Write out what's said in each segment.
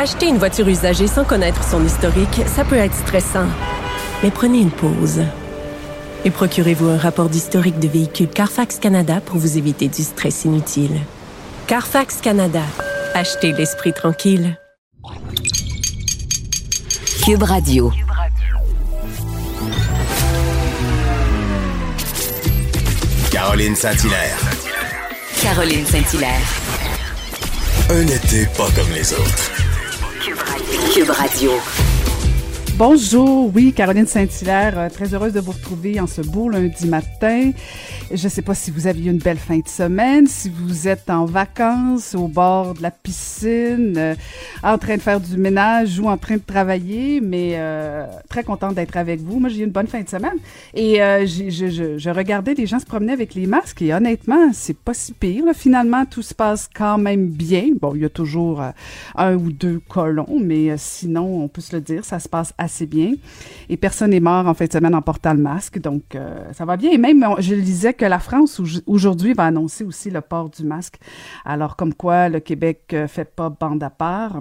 Acheter une voiture usagée sans connaître son historique, ça peut être stressant. Mais prenez une pause. Et procurez-vous un rapport d'historique de véhicule Carfax Canada pour vous éviter du stress inutile. Carfax Canada. Achetez l'esprit tranquille. Cube Radio. Caroline Saint-Hilaire. Caroline Saint-Hilaire. Un été pas comme les autres. Cube Radio. Bonjour, oui, Caroline Saint-Hilaire, euh, très heureuse de vous retrouver en ce beau lundi matin. Je ne sais pas si vous aviez une belle fin de semaine, si vous êtes en vacances, au bord de la piscine, euh, en train de faire du ménage ou en train de travailler, mais euh, très contente d'être avec vous. Moi, j'ai eu une bonne fin de semaine et euh, je, je, je, regardais les gens se promener avec les masques et honnêtement, c'est pas si pire. Finalement, tout se passe quand même bien. Bon, il y a toujours un ou deux colons, mais sinon, on peut se le dire, ça se passe assez bien. Et personne n'est mort en fin de semaine en portant le masque, donc ça va bien. Et même, je le disais, que la France aujourd'hui va annoncer aussi le port du masque. Alors comme quoi le Québec euh, fait pas bande à part.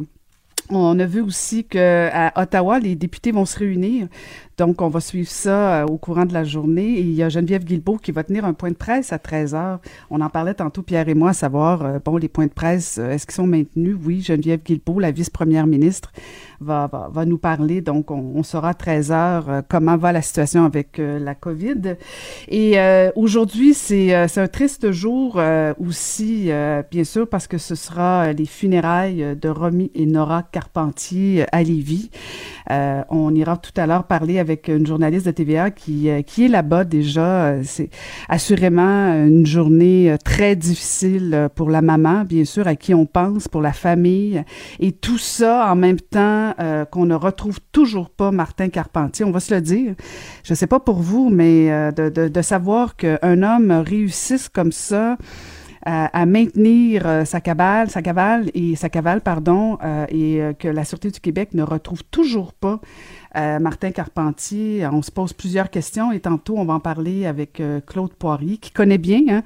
On a vu aussi qu'à Ottawa, les députés vont se réunir donc, on va suivre ça euh, au courant de la journée. Et il y a Geneviève Guilbeault qui va tenir un point de presse à 13 heures. On en parlait tantôt, Pierre et moi, à savoir, euh, bon, les points de presse, euh, est-ce qu'ils sont maintenus? Oui, Geneviève Guilbeault, la vice-première ministre, va, va, va, nous parler. Donc, on, on saura à 13 heures comment va la situation avec la COVID. Et aujourd'hui, c'est un triste jour aussi, bien sûr, parce que ce sera les funérailles de Romy et Nora Carpentier à Lévis. on ira tout à l'heure parler avec avec une journaliste de TVA qui, euh, qui est là-bas déjà. Euh, c'est assurément une journée euh, très difficile pour la maman, bien sûr, à qui on pense, pour la famille. Et tout ça en même temps qu'on ne retrouve toujours pas Martin Carpentier. On va se le dire. Je sais pas pour vous, mais de, de, de savoir qu'un homme réussisse comme ça, à, maintenir sa cabale, sa cavale et sa cavale, pardon, et que la Sûreté du Québec ne retrouve toujours pas euh, Martin Carpentier. On se pose plusieurs questions et tantôt, on va en parler avec euh, Claude Poirier, qui connaît bien hein,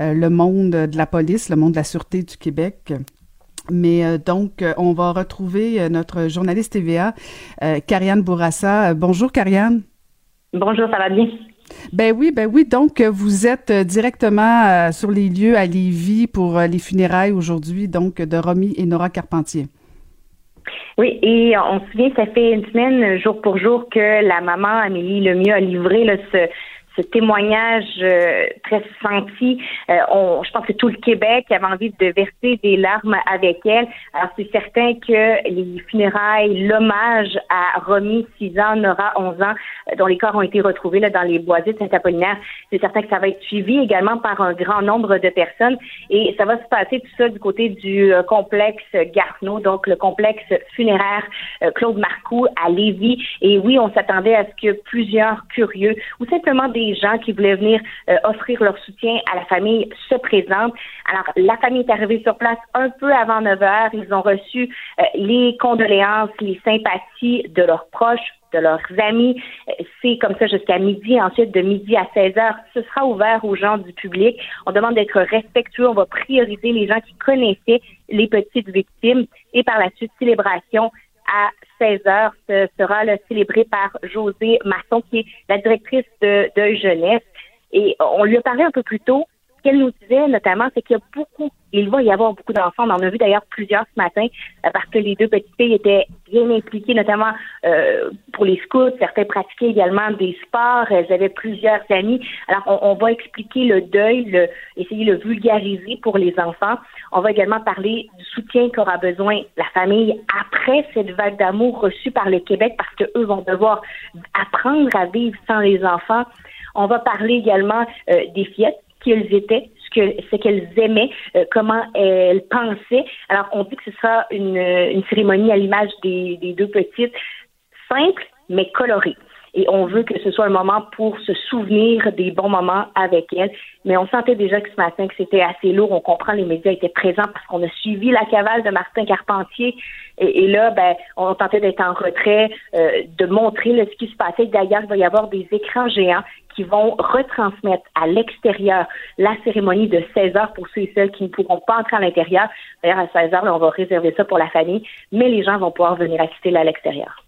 euh, le monde de la police, le monde de la Sûreté du Québec. Mais donc, on va retrouver notre journaliste TVA, Carianne Bourassa. bonjour, Carianne. Bonjour, ça va bien? Ben oui, ben oui. Donc, vous êtes directement sur les lieux à Lévis pour les funérailles aujourd'hui, donc, de Romy et Nora Carpentier. Oui, et on se souvient, ça fait une semaine, jour pour jour, que la maman Amélie Lemieux a livré là, ce, ce témoignage euh, très senti. Euh, je pense que tout le Québec avait envie de verser des larmes avec elle. Alors c'est certain que les funérailles, l'hommage à Romy, 6 ans, Nora, 11 ans, euh, dont les corps ont été retrouvés là, dans les boisiers de Saint-Apollinaire, c'est certain que ça va être suivi également par un grand nombre de personnes. Et ça va se passer tout ça du côté du complexe Garneau, donc le complexe funéraire Claude Marcoux à Lévis. Et oui, on s'attendait à ce que plusieurs curieux ou simplement des gens qui voulaient venir euh, offrir leur soutien à la famille se présentent. Alors, la famille est arrivée sur place un peu avant 9 heures. Ils ont reçu euh, les condoléances, les sympathies de leurs proches, de leurs amis. C'est comme ça jusqu'à midi. Ensuite, de midi à 16 heures, ce sera ouvert aux gens du public. On demande d'être respectueux. On va prioriser les gens qui connaissaient les petites victimes. Et par la suite, célébration à 16 heures sera célébré par José Masson, qui est la directrice de, de Jeunesse. Et on lui a parlé un peu plus tôt qu'elle nous disait notamment, c'est qu'il y a beaucoup, il va y avoir beaucoup d'enfants. On en a vu d'ailleurs plusieurs ce matin euh, parce que les deux petites filles étaient bien impliquées, notamment euh, pour les scouts. Certains pratiquaient également des sports. Elles avaient plusieurs amis. Alors, on, va expliquer le deuil, essayer de le vulgariser pour les enfants. On va également parler du soutien qu'aura besoin la famille après cette vague d'amour reçue par le Québec parce qu'eux vont devoir apprendre à vivre sans les enfants. On va parler également euh, des fillettes qu'elles étaient, ce que ce qu'elles aimaient, euh, comment elles pensaient. Alors, on dit que ce sera une, une cérémonie à l'image des, des deux petites, simple mais colorée et on veut que ce soit un moment pour se souvenir des bons moments avec elles. Mais on sentait déjà que ce matin que c'était assez lourd. On comprend les médias étaient présents parce qu'on a suivi la cavale de Martin Carpentier. Et, là, ben, on tentait d'être en retrait, euh, de montrer ce qui se passait. D'ailleurs, il va y avoir des écrans géants qui vont retransmettre à l'extérieur la cérémonie de 16 heures pour ceux et celles qui ne pourront pas entrer à l'intérieur. D'ailleurs, à 16 heures, on va réserver ça pour la famille, mais les gens vont pouvoir venir assister là à l'extérieur.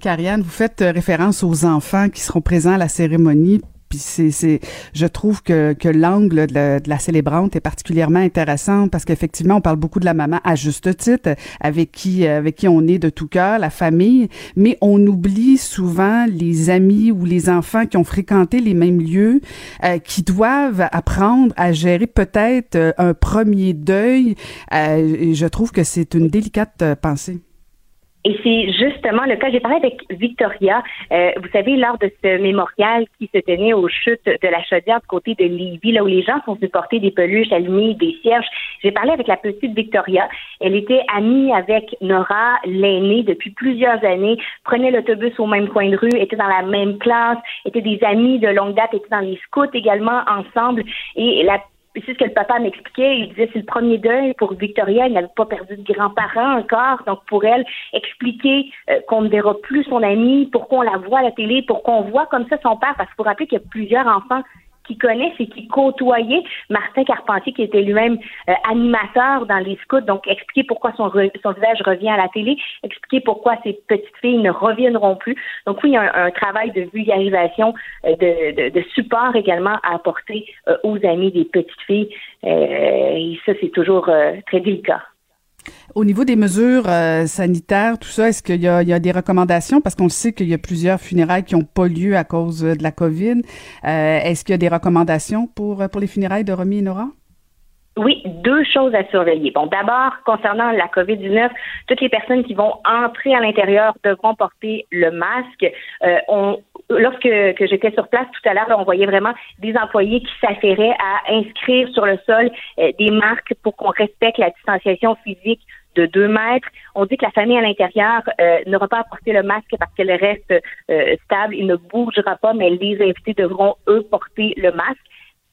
Carianne, vous faites référence aux enfants qui seront présents à la cérémonie je trouve que, l'angle de, la célébrante est particulièrement intéressant parce qu'effectivement, on parle beaucoup de la maman à juste titre, avec qui, avec qui on est de tout cœur, la famille, mais on oublie souvent les amis ou les enfants qui ont fréquenté les mêmes lieux, euh, qui doivent apprendre à gérer peut-être euh, un premier deuil. Euh, et je trouve que c'est une délicate pensée. Et c'est justement le cas. J'ai parlé avec Victoria. Euh, vous savez, lors de ce mémorial qui se tenait aux chutes de la chaudière du côté de Lévis, là où les gens sont supportés des peluches allumées, des cierges, j'ai parlé avec la petite Victoria. Elle était amie avec Nora, l'aînée, depuis plusieurs années, prenait l'autobus au même coin de rue, était dans la même classe, était des amis de longue date, était dans les scouts également ensemble. Et la c'est ce que le papa m'expliquait. Il disait c'est le premier deuil pour Victoria. Elle n'avait pas perdu de grands-parents encore. Donc, pour elle, expliquer euh, qu'on ne verra plus son amie, pourquoi on la voit à la télé, pourquoi on voit comme ça son père. Parce qu'il faut rappeler qu'il y a plusieurs enfants qui connaissent et qui côtoyaient Martin Carpentier, qui était lui-même euh, animateur dans les scouts. Donc, expliquer pourquoi son, son visage revient à la télé, expliquer pourquoi ces petites filles ne reviendront plus. Donc, oui, il y a un, travail de vulgarisation, euh, de, de, support également à apporter euh, aux amis des petites filles. et ça, c'est toujours très délicat. Au niveau des mesures euh, sanitaires, tout ça, est-ce qu'il y, a, des recommandations? Parce qu'on sait qu'il y a plusieurs funérailles qui n'ont pas lieu à cause de la COVID. Euh, est-ce qu'il y a des recommandations pour, pour les funérailles de Romy et Nora? Oui, deux choses à surveiller. Bon, d'abord, concernant la COVID-19, toutes les personnes qui vont entrer à l'intérieur devront porter le masque. Euh, on, lorsque que j'étais sur place tout à l'heure, on voyait vraiment des employés qui s'affairaient à inscrire sur le sol euh, des marques pour qu'on respecte la distanciation physique de deux mètres. On dit que la famille à l'intérieur euh, n'aura pas à porter le masque parce qu'elle reste stable, il ne bougera pas, mais les invités devront, eux, porter le masque.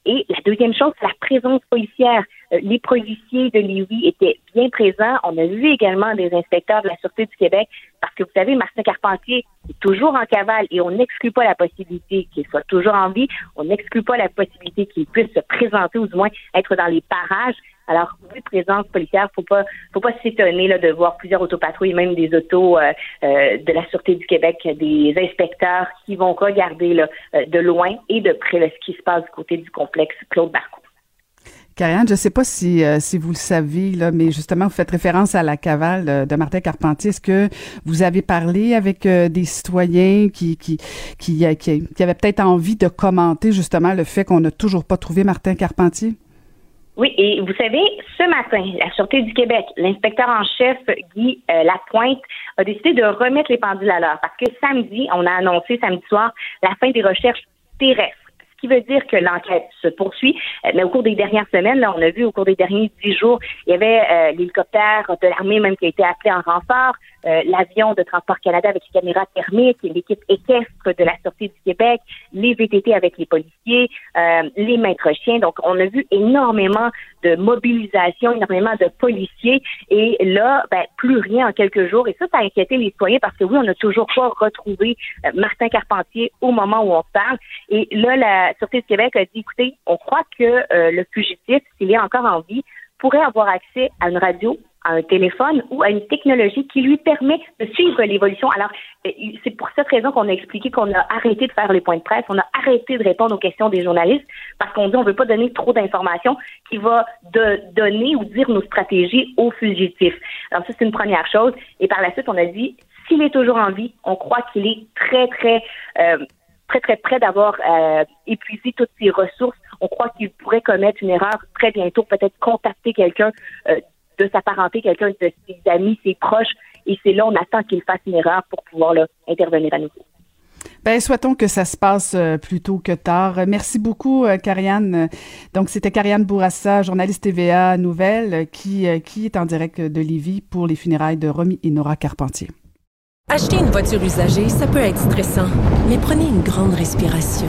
Et la deuxième chose, c'est la présence policière. Euh, les policiers de Lévis étaient bien présents. On a vu également des inspecteurs de la Sûreté du Québec parce que vous savez, Martin Carpentier est toujours en cavale et on n'exclut pas la possibilité qu'il soit toujours en vie. On n'exclut pas la possibilité qu'il puisse se présenter ou du moins être dans les parages. Alors, présence policière, faut pas, faut pas s'étonner là de voir plusieurs autopatrouilles, même des autos euh, euh, de la Sûreté du Québec, des inspecteurs qui vont regarder euh, de loin et de près ce qui se passe du côté du complexe Claude Barcou. Karianne, je ne sais pas si, si vous le savez, là, mais justement, vous faites référence à la cavale de, Martin Carpentier. Est-ce que vous avez parlé avec des citoyens qui, qui, qui, qui avaient peut-être envie de commenter justement le fait qu'on n'a toujours pas trouvé Martin Carpentier? Oui, et vous savez, ce matin, la Sûreté du Québec, l'inspecteur en chef Guy euh, Lapointe a décidé de remettre les pendules à l'heure parce que samedi, on a annoncé samedi soir la fin des recherches terrestres ce qui veut dire que l'enquête se poursuit. Euh, mais au cours des dernières semaines, là, on a vu au cours des derniers dix jours, il y avait euh, l'hélicoptère de l'armée même qui a été appelé en renfort. Euh, l'avion de Transport Canada avec les caméras thermiques, l'équipe équestre de la Sûreté du Québec, les VTT avec les policiers, euh, les maîtres chiens. Donc, on a vu énormément de mobilisation, énormément de policiers. Et là, ben, plus rien en quelques jours. Et ça, ça a inquiété les citoyens parce que oui, on n'a toujours pas retrouvé euh, Martin Carpentier au moment où on parle. Et là, la Sûreté du Québec a dit, écoutez, on croit que le fugitif, s'il est encore en vie, pourrait avoir accès à une radio à un téléphone ou à une technologie qui lui permet de suivre l'évolution. Alors, euh, c'est pour cette raison qu'on a expliqué qu'on a arrêté de faire les points de presse, on a arrêté de répondre aux questions des journalistes parce qu'on dit on veut pas donner trop d'informations qui va de donner ou dire nos stratégies aux fugitifs. Alors ça, c'est une première chose. Et par la suite, on a dit s'il est toujours en vie, on croit qu'il est très, très euh, très, très près d'avoir euh, épuisé toutes ses ressources. On croit qu'il pourrait commettre une erreur très bientôt, peut-être contacter quelqu'un euh, de sa parenté, quelqu'un de ses amis, ses proches. Et c'est là, on attend qu'il fasse une erreur pour pouvoir là, intervenir à nouveau. Ben, souhaitons que ça se passe euh, plus tôt que tard. Merci beaucoup, euh, Carianne. Donc, c'était Carianne Bourassa, journaliste TVA Nouvelle, qui, euh, qui est en direct de Lévis pour les funérailles de Romy et Nora Carpentier. Acheter une voiture usagée, ça peut être stressant, mais prenez une grande respiration.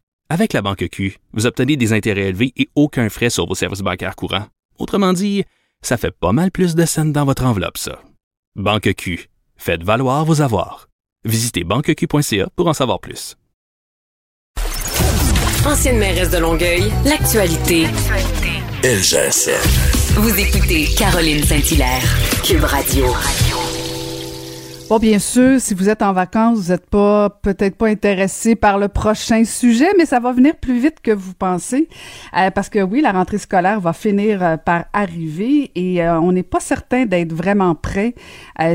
Avec la Banque Q, vous obtenez des intérêts élevés et aucun frais sur vos services bancaires courants. Autrement dit, ça fait pas mal plus de scènes dans votre enveloppe, ça. Banque Q, faites valoir vos avoirs. Visitez banqueq.ca pour en savoir plus. Ancienne mairesse de Longueuil, l'actualité. LGSN. Vous écoutez Caroline Saint-Hilaire, Cube Radio. Bon, bien sûr, si vous êtes en vacances, vous n'êtes pas peut-être pas intéressé par le prochain sujet, mais ça va venir plus vite que vous pensez, euh, parce que oui, la rentrée scolaire va finir euh, par arriver et euh, on n'est pas certain d'être vraiment prêt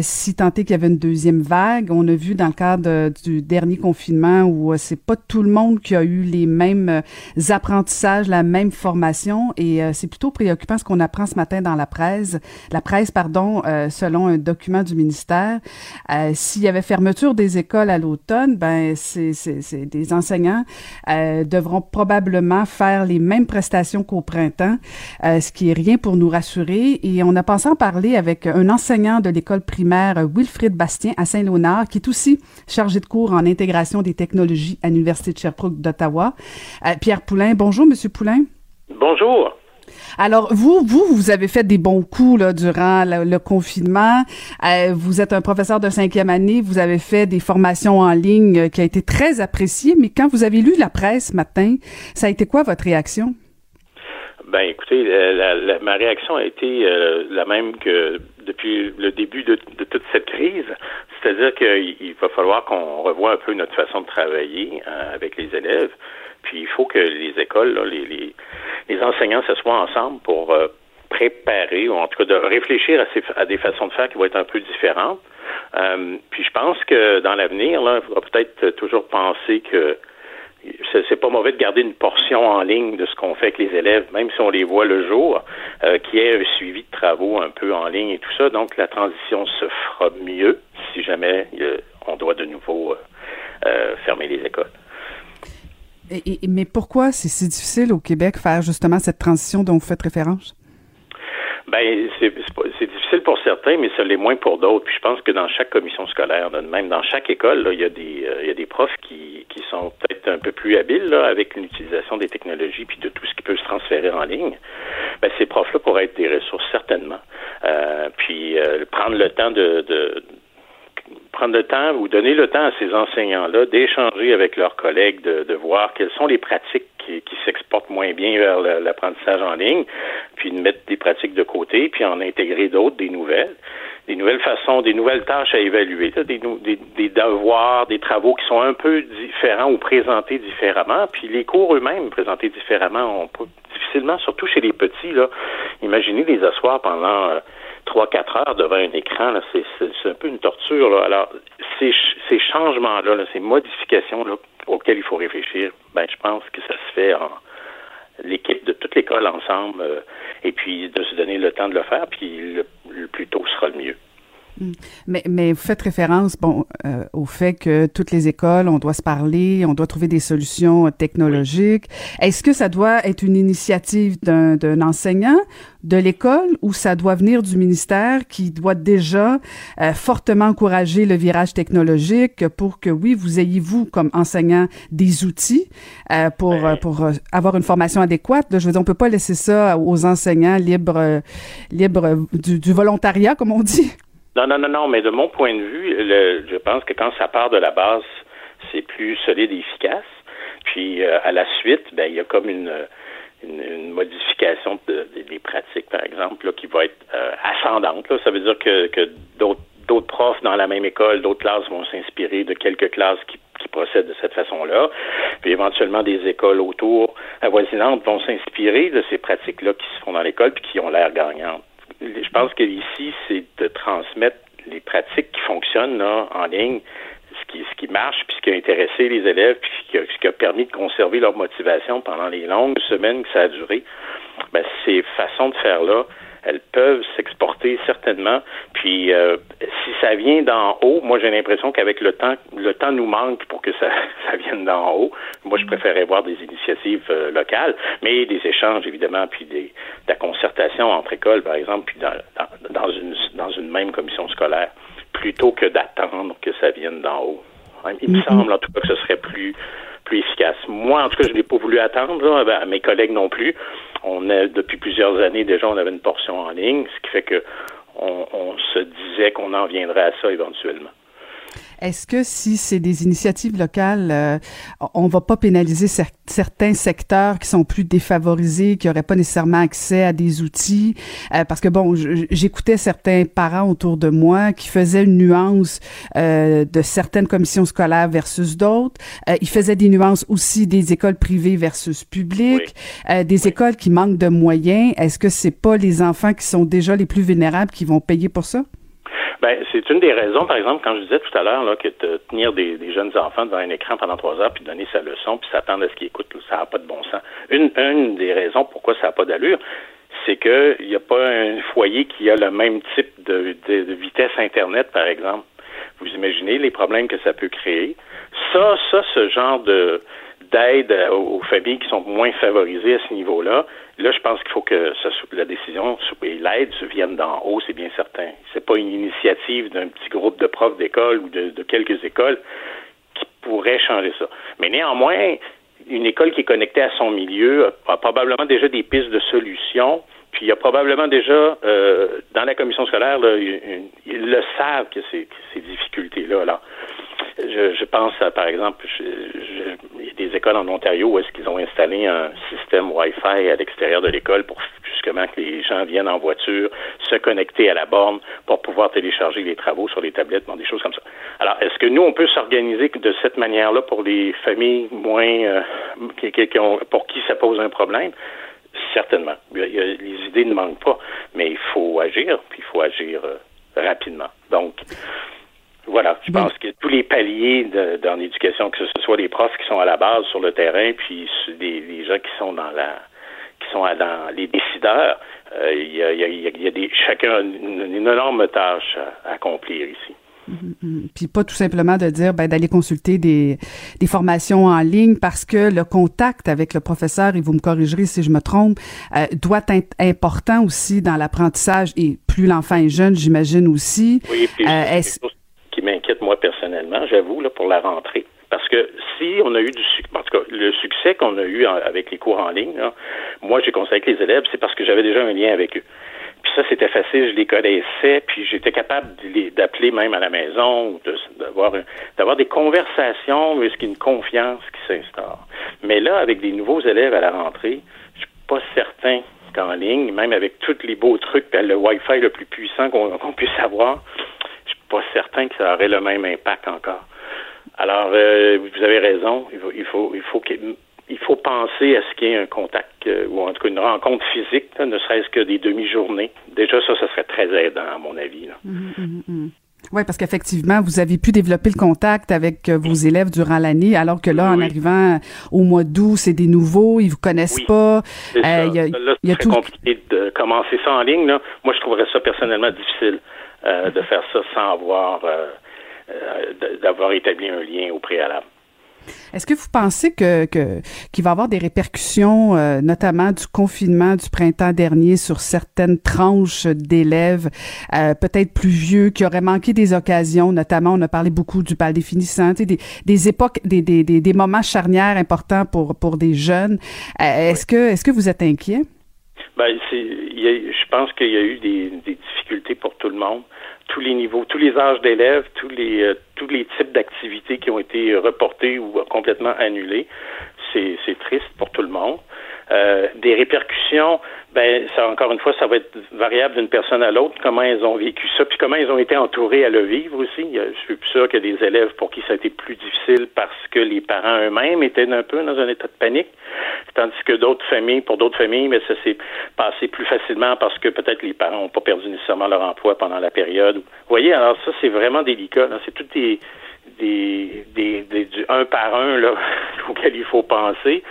si tant est qu'il y avait une deuxième vague. On a vu dans le cadre du dernier confinement où c'est pas tout le monde qui a eu les mêmes apprentissages, la même formation et c'est plutôt préoccupant ce qu'on apprend ce matin dans la presse, la presse pardon, selon un document du ministère. Euh, s'il y avait fermeture des écoles à l'automne, ben c'est, des enseignants euh, devront probablement faire les mêmes prestations qu'au printemps, euh, ce qui est rien pour nous rassurer. Et on a pensé en parler avec un enseignant de l'école primaire, Wilfrid Bastien, à Saint-Léonard, qui est aussi chargé de cours en intégration des technologies à l'Université de Sherbrooke d'Ottawa. Pierre Poulain, bonjour, Monsieur Poulain. Bonjour. Alors, vous, vous, vous avez fait des bons coups durant le, confinement. Euh, vous êtes un professeur de cinquième année. Vous avez fait des formations en ligne euh, qui a été très appréciées. Mais quand vous avez lu la presse ce matin, ça a été quoi votre réaction? Ben, écoutez, ma réaction a été euh, la même que depuis le début de, toute cette crise. C'est-à-dire qu'il va falloir qu'on revoie un peu notre façon de travailler avec les élèves. Puis il faut que les écoles, les, les, enseignants s'assoient ensemble pour euh, préparer, ou en tout cas de réfléchir à, des façons de faire qui vont être un peu différentes. Euh, puis je pense que dans l'avenir, il faudra peut-être toujours penser que c'est pas mauvais de garder une portion en ligne de ce qu'on fait avec les élèves, même si on les voit le jour, euh, qui est un suivi de travaux un peu en ligne et tout ça. Donc la transition se fera mieux si jamais on doit de nouveau fermer les écoles mais pourquoi c'est si difficile au Québec faire justement cette transition dont vous faites référence? Ben, c'est difficile pour certains, mais ça l'est moins pour d'autres. Puis je pense que dans chaque commission scolaire, même dans chaque école, il y a des euh, il y a des profs qui, sont peut-être un peu plus habiles avec l'utilisation des technologies puis de tout ce qui peut se transférer en ligne. Ben, ces profs-là pourraient être des ressources certainement. Euh, puis euh, prendre le temps de prendre le temps ou donner le temps à ces enseignants-là d'échanger avec leurs collègues, de, voir quelles sont les pratiques qui, s'exportent moins bien vers l'apprentissage en ligne, puis de mettre des pratiques de côté, puis en intégrer d'autres, des nouvelles, des nouvelles façons, des nouvelles tâches à évaluer, des, des, devoirs, des travaux qui sont un peu différents ou présentés différemment, puis les cours eux-mêmes présentés différemment, on peut difficilement, surtout chez les petits, là, imaginez les asseoir pendant... Euh, trois, quatre heures devant un écran, là, c'est, un peu une torture. Là. Alors, ces, ces changements-là, ces modifications-là auxquelles il faut réfléchir, ben, je pense que ça se fait en l'équipe de toute l'école ensemble, euh, et puis de se donner le temps de le faire, puis le, le plus tôt sera le mieux. Mm. Mais, mais vous faites référence bon, euh, au fait que toutes les écoles, on doit se parler, on doit trouver des solutions technologiques. Est-ce que ça doit être une initiative d'un enseignant de l'école ou ça doit venir du ministère qui doit déjà euh, fortement encourager le virage technologique pour que, oui, vous ayez, vous, comme enseignant, des outils euh, pour, pour avoir une formation adéquate? je veux dire, on peut pas laisser ça aux enseignants libres, libres du, du volontariat, comme on dit. Non, non, non, non, mais de mon point de vue, je pense que quand ça part de la base, c'est plus solide et efficace. Puis euh, à la suite, ben il y a comme une, une, modification des pratiques, par exemple, là, qui va être euh, ascendante. Là. Ça veut dire que, que d'autres d'autres profs dans la même école, d'autres classes vont s'inspirer de quelques classes qui, qui procèdent de cette façon-là. Puis éventuellement, des écoles autour avoisinantes vont s'inspirer de ces pratiques-là qui se font dans l'école puis qui ont l'air gagnantes je pense que ici, c'est de transmettre les pratiques qui fonctionnent là, en ligne, ce qui, ce qui marche, puis ce qui a intéressé les élèves, puis ce qui a, ce qui a permis de conserver leur motivation pendant les longues semaines que ça a duré. Ben, ces façons de faire là, elles peuvent s'exporter certainement. Puis euh, si ça vient d'en haut, moi j'ai l'impression qu'avec le temps, le temps nous manque pour que ça, ça vienne d'en haut. Moi, je mm. préférerais voir des initiatives euh, locales, mais des échanges évidemment, puis des, de la concertation entre écoles, par exemple, puis dans, dans, une dans une même commission scolaire, plutôt que d'attendre que ça vienne d'en haut. Il me mm-hmm. semble en tout cas que ce serait plus plus efficace. Moi, en tout cas, je n'ai pas voulu attendre, là, mes collègues non plus. On a, depuis plusieurs années déjà, on avait une portion en ligne, ce qui fait que on, on se disait qu'on en viendrait à ça éventuellement. Est-ce que si c'est des initiatives locales, euh, on va pas pénaliser certains secteurs qui sont plus défavorisés, qui n'auraient pas nécessairement accès à des outils? Euh, parce que bon, j'écoutais certains parents autour de moi qui faisaient une nuance euh, de certaines commissions scolaires versus d'autres. ils faisaient des nuances aussi des écoles privées versus publiques, des écoles qui manquent de moyens. Est-ce que c'est pas les enfants qui sont déjà les plus vulnérables qui vont payer pour ça? Ben, c'est une des raisons, par exemple, quand je disais tout à l'heure là, que tenir des, jeunes enfants devant un écran pendant trois heures puis donner sa leçon puis s'attendre à ce qu'ils écoutent, ça n'a pas de bon sens. Une, une des raisons pourquoi ça n'a pas d'allure, c'est qu'il n'y a pas un foyer qui a le même type de, de, vitesse Internet, par exemple. Vous imaginez les problèmes que ça peut créer. Ça, ça, ce genre de d'aide aux familles qui sont moins favorisées à ce niveau-là, Là, je pense qu'il faut que la décision et l'aide viennent d'en haut, c'est bien certain. C'est pas une initiative d'un petit groupe de profs d'école ou de, quelques écoles qui pourrait changer ça. Mais néanmoins, une école qui est connectée à son milieu a, probablement déjà des pistes de solutions. Puis il y a probablement déjà euh, dans la commission scolaire, ils, le savent que ces, ces difficultés-là. Là. Je, je, pense, à, par exemple, il y a des écoles en Ontario où est-ce qu'ils ont installé un système Wi-Fi à l'extérieur de l'école pour justement que les gens viennent en voiture se connecter à la borne pour pouvoir télécharger les travaux sur les tablettes, des choses comme ça. Alors, est-ce que nous, on peut s'organiser de cette manière-là pour les familles moins euh, qui ont, pour qui ça pose un problème? Certainement. les idées ne manquent pas, mais il faut agir, puis il faut agir euh, rapidement. Donc, voilà, je pense que tous les paliers de, dans l'éducation, que ce soit les profs qui sont à la base sur le terrain, puis des, gens qui sont dans la qui sont dans les décideurs, euh, il y, a, y, a, des chacun une, énorme tâche à, accomplir ici. Mm-hmm, mm-hmm. Puis pas tout simplement de dire ben, d'aller consulter des, des formations en ligne parce que le contact avec le professeur, et vous me corrigerez si je me trompe, euh, doit être important aussi dans l'apprentissage et plus l'enfant est jeune, j'imagine aussi. Oui, puis euh, qui m'inquiète moi personnellement, j'avoue, là, pour la rentrée. Parce que si on a eu du succès, en tout cas, le succès qu'on a eu avec les cours en ligne, moi j'ai conseillé avec les élèves, c'est parce que j'avais déjà un lien avec eux. Puis ça, c'était facile, je les connaissais, puis j'étais capable d'appeler même à la maison, d'avoir des conversations, qu'il y a une confiance qui s'instaure. Mais là, avec des nouveaux élèves à la rentrée, je suis pas certain qu'en ligne, même avec tous les beaux trucs, le Wi-Fi le plus puissant qu'on puisse avoir, pas certain que ça aurait le même impact encore. Alors, euh, vous avez raison. Il faut, il faut, il faut, il faut penser à ce qu'il y ait un contact euh, ou en tout cas une rencontre physique, ne serait-ce que des demi-journées. Déjà, ça, ça serait très aidant, à mon avis. Hum, hum, hum, oui, parce qu'effectivement, vous avez pu développer le contact avec euh, vos élèves durant l'année, alors que là, en arrivant au mois d'août, c'est des nouveaux, ils vous connaissent pas. Euh, là, c'est tout... compliqué de commencer ça en ligne. Là. Moi, je trouverais ça personnellement difficile. Euh, de faire ça sans avoir euh, euh, d'avoir établi un lien au préalable. Est-ce que vous pensez que qu'il va y avoir des répercussions, notamment du confinement du printemps dernier, sur certaines tranches d'élèves, peut-être plus vieux, qui auraient manqué des occasions, notamment, on a parlé beaucoup du bal définissant, des, des époques, des, des, des, moments charnières importants pour pour des jeunes. est-ce que est-ce que vous êtes inquiet? Ben, c'est, je pense qu'il y a eu des, des, difficultés pour tout le monde tous les niveaux, tous les âges d'élèves, tous les euh, tous les types d'activités qui ont été reportés ou complètement annulés. C'est, c'est triste pour tout le monde. Euh, des répercussions, ben ça encore une fois, ça va être variable d'une personne à l'autre, comment ils ont vécu ça, puis comment ils ont été entourés à le vivre aussi. Je suis sûr qu'il y a des élèves pour qui ça a été plus difficile parce que les parents eux-mêmes étaient un peu dans un état de panique, tandis que d'autres familles, pour d'autres familles, mais ça s'est passé plus facilement parce que peut-être les parents n'ont pas perdu nécessairement leur emploi pendant la période. Vous voyez, alors ça, c'est vraiment délicat. C'est tout des des, des, du un par un là, auquel il faut penser.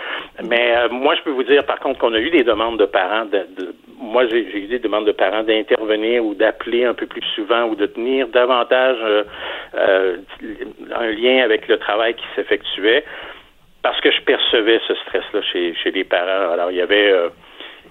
Mais euh, moi, je peux vous dire par contre qu'on a eu des demandes de parents. De, moi, j'ai eu des demandes de parents d'intervenir ou d'appeler un peu plus souvent ou de tenir davantage un lien avec le travail qui s'effectuait parce que je percevais ce stress-là chez, chez les parents. Alors, il y avait,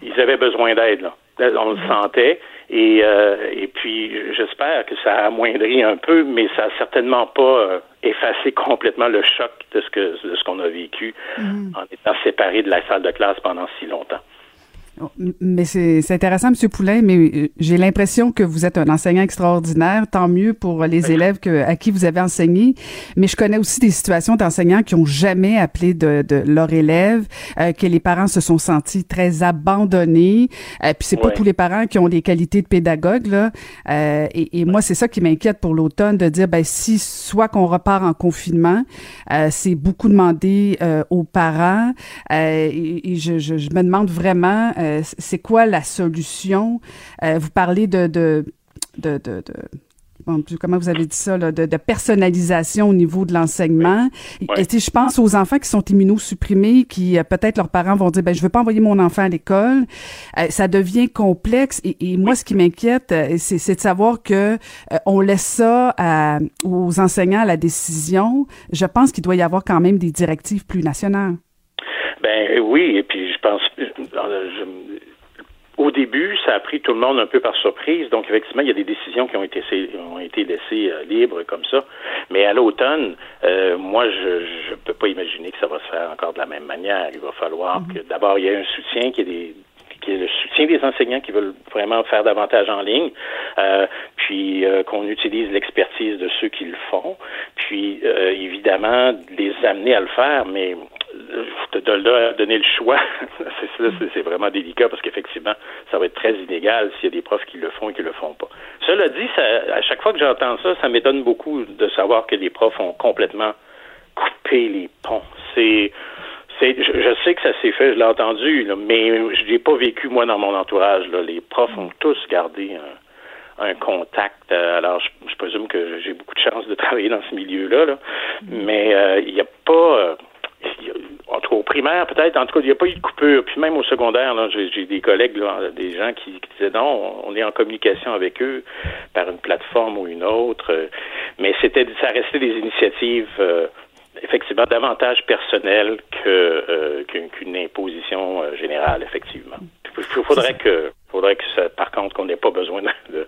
ils avaient besoin d'aide, là. On le sentait. Et, euh, et puis, j'espère que ça a amoindri un peu, mais ça n'a certainement pas euh, effacé complètement le choc de ce que de ce qu'on a vécu mm. en étant séparé de la salle de classe pendant si longtemps. Mais c'est intéressant, M. Poulain, mais euh, j'ai l'impression que vous êtes un enseignant extraordinaire, tant mieux pour les élèves que, à qui vous avez enseigné. Mais je connais aussi des situations d'enseignants qui ont jamais appelé de, de leurs élèves, euh, que les parents se sont sentis très abandonnés. Euh, puis c'est pas tous les parents qui ont les qualités de pédagogue là. Euh, et, et moi, c'est ça qui m'inquiète pour l'automne, de dire ben si soit qu'on repart en confinement, c'est beaucoup demandé aux parents. et, et je, je, je, me demande vraiment euh, c'est quoi la solution? Euh, vous parlez de, de, de, de, comment vous avez dit ça, là, de, personnalisation au niveau de l'enseignement. Et je pense aux enfants qui sont immunosupprimés, qui euh, peut-être leurs parents vont dire, ben je veux pas envoyer mon enfant à l'école. ça devient complexe. Et, moi, ce qui m'inquiète, c'est de savoir que on laisse ça aux enseignants à la décision. Je pense qu'il doit y avoir quand même des directives plus nationales. Ben oui, et puis je pense, au début, ça a pris tout le monde un peu par surprise. Donc, effectivement, il y a des décisions qui ont été, ont été laissées euh, libres comme ça. Mais à l'automne, euh, moi, je ne peux pas imaginer que ça va se faire encore de la même manière. Il va falloir mhm. que d'abord, il y ait un soutien, qui est des qui est le soutien des enseignants qui veulent vraiment faire davantage en ligne, euh, puis qu'on utilise l'expertise de ceux qui le font, puis évidemment les amener à le faire, mais de leur donner le choix, c'est vraiment délicat parce qu'effectivement, ça va être très inégal s'il y a des profs qui le font et qui le font pas. Cela dit, ça, à chaque fois que j'entends ça, ça m'étonne beaucoup de savoir que les profs ont complètement coupé les ponts. C'est je, sais que ça s'est fait, je l'ai entendu, mais je l'ai pas vécu moi dans mon entourage. Là. Les profs ont tous gardé un, contact. Euh, alors, je, présume que j'ai beaucoup de chance de travailler dans ce milieu-là, là. mais euh, il n'y a pas euh, en tout cas au primaire peut-être, en tout cas il n'y a pas eu de coupure. Puis même au secondaire, j'ai des collègues, des gens qui, disaient non, on est en communication avec eux par une plateforme ou une autre. Mais c'était, ça restait des initiatives euh, effectivement davantage personnelles que euh, qu'une imposition euh, générale, effectivement. Il faudrait que, faudrait que ça, par contre, qu'on n'ait pas besoin de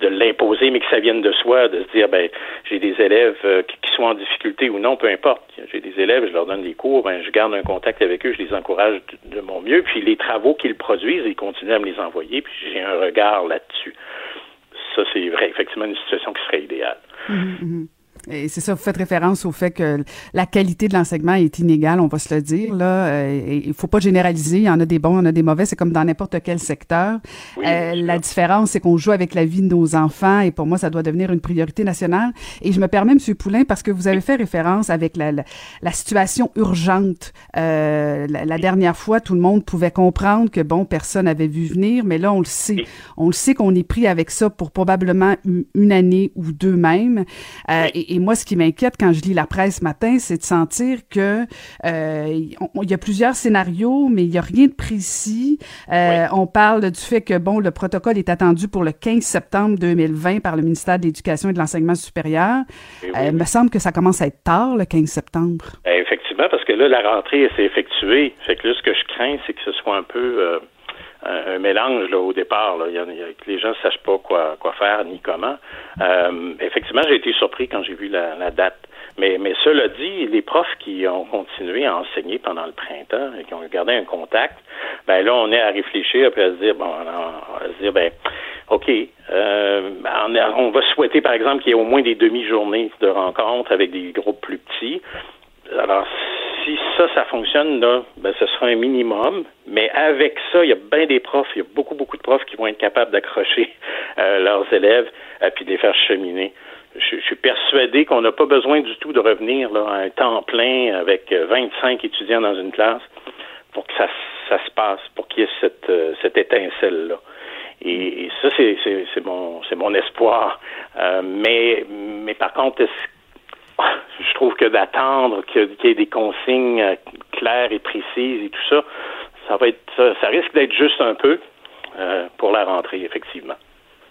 de l'imposer, mais que ça vienne de soi, de se dire, ben, j'ai des élèves euh, qui, sont en difficulté ou non, peu importe. J'ai des élèves, je leur donne des cours, ben, je garde un contact avec eux, je les encourage de, mon mieux, puis les travaux qu'ils produisent, ils continuent à me les envoyer, puis j'ai un regard là-dessus. Ça, c'est vrai, effectivement, une situation qui serait idéale. Mm-hmm, mm-hmm. Et c'est ça, vous faites référence au fait que la qualité de l'enseignement est inégale, on va se le dire. Là, euh, il faut pas généraliser. Il y en a des bons, il y en a des mauvais. C'est comme dans n'importe quel secteur. euh, la différence, c'est qu'on joue avec la vie de nos enfants, et pour moi, ça doit devenir une priorité nationale. Et je me permets, Monsieur Poulain, parce que vous avez fait référence avec la, la, situation urgente. Euh, la, dernière fois, tout le monde pouvait comprendre que bon, personne n'avait vu venir, mais là, on le sait. On le sait qu'on est pris avec ça pour probablement une, année ou deux même. Euh, et, moi, ce qui m'inquiète quand je lis la presse ce matin, c'est de sentir que euh, il y a plusieurs scénarios, mais il y a rien de précis. Euh, on parle du fait que bon, le protocole est attendu pour le 15 septembre 2020 par le ministère de l'Éducation et de l'Enseignement supérieur. Eh euh, il me semble que ça commence à être tard le 15 septembre. Eh, effectivement, parce que là, la rentrée s'est effectuée. Fait que là, ce que je crains, c'est que ce soit un peu un, mélange là, au départ. Là. Il y a, les gens ne sachent pas quoi, quoi faire ni comment. Euh, effectivement, j'ai été surpris quand j'ai vu la, la, date. Mais, mais cela dit, les profs qui ont continué à enseigner pendant le printemps et qui ont gardé un contact, ben là, on est à réfléchir puis à se dire, bon, on va se dire, ben, OK, euh, on, on va souhaiter, par exemple, qu'il y ait au moins des demi-journées de rencontres avec des groupes plus petits. Alors, si ça, ça fonctionne, là, ben, ce sera un minimum. Mais avec ça, il y a bien des profs, il y a beaucoup, beaucoup de profs qui vont être capables d'accrocher euh, leurs élèves et euh, puis de les faire cheminer. Je, suis persuadé qu'on n'a pas besoin du tout de revenir là, à un temps plein avec 25 étudiants dans une classe pour que ça, ça se passe, pour qu'il y ait cette, euh, cette étincelle-là. Et, ça, c'est, mon, mon espoir. mais, mais par contre, est-ce je trouve que d'attendre qu'il y ait des consignes euh, claires et précises et tout ça, ça va être ça, risque d'être juste un peu. pour la rentrée, effectivement.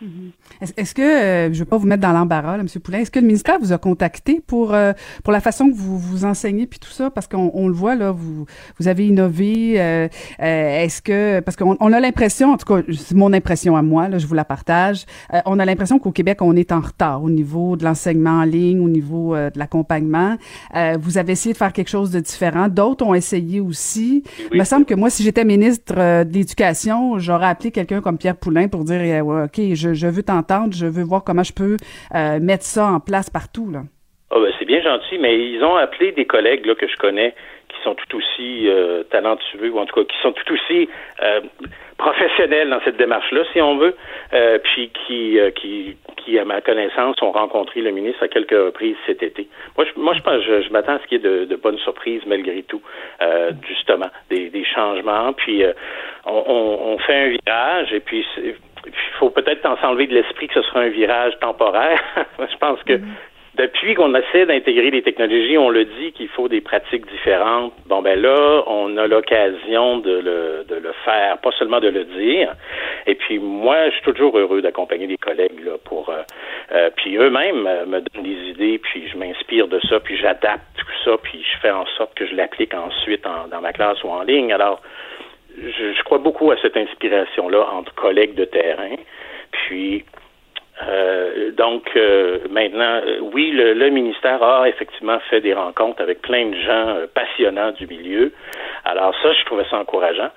Mhm. Est-ce que, euh, je ne veux pas vous mettre dans l'embarras, M. Poulain, est-ce que le ministère vous a contacté pour euh, pour la façon que vous vous enseignez puis tout ça? Parce qu'on on le voit, là, vous, vous avez innové. Euh, est-ce que, parce qu'on on a l'impression, en tout cas, c'est mon impression à moi, là, je vous la partage, on a l'impression qu'au Québec, on est en retard au niveau de l'enseignement en ligne, au niveau de l'accompagnement. vous avez essayé de faire quelque chose de différent. D'autres ont essayé aussi. Il me semble que moi, si j'étais ministre de l'Éducation, j'aurais appelé quelqu'un comme Pierre Poulain pour dire, ouais, OK, je je, veux t'entendre, je veux voir comment je peux euh, mettre ça en place partout. Là. Oh, ben, c'est bien gentil, mais ils ont appelé des collègues là, que je connais qui sont tout aussi euh, talentueux, ou en tout cas qui sont tout aussi euh, professionnels dans cette démarche-là, si on veut, puis qui, qui, qui, à ma connaissance, ont rencontré le ministre à quelques reprises cet été. Moi, je, moi, je pense, je, m'attends à ce qu'il y ait de, bonnes surprises malgré tout, justement, des, changements. Puis on, on, fait un virage, et puis il faut peut-être s'enlever de l'esprit que ce sera un virage temporaire. Je pense que mhm. depuis qu'on essaie d'intégrer les technologies, on le dit qu'il faut des pratiques différentes. Bon, ben là, on a l'occasion de le, de le faire, pas seulement de le dire. Et puis moi, je suis toujours heureux d'accompagner des collègues là, pour... Euh, euh, puis eux-mêmes euh, me donnent des idées, puis je m'inspire de ça, puis j'adapte tout ça, puis je fais en sorte que je l'applique ensuite dans ma classe ou en ligne. Alors, je, crois beaucoup à cette inspiration-là entre collègues de terrain. Puis, euh, donc, euh, maintenant, euh, oui, le, ministère a effectivement fait des rencontres avec plein de gens passionnants du milieu. Alors ça, je trouvais ça encourageant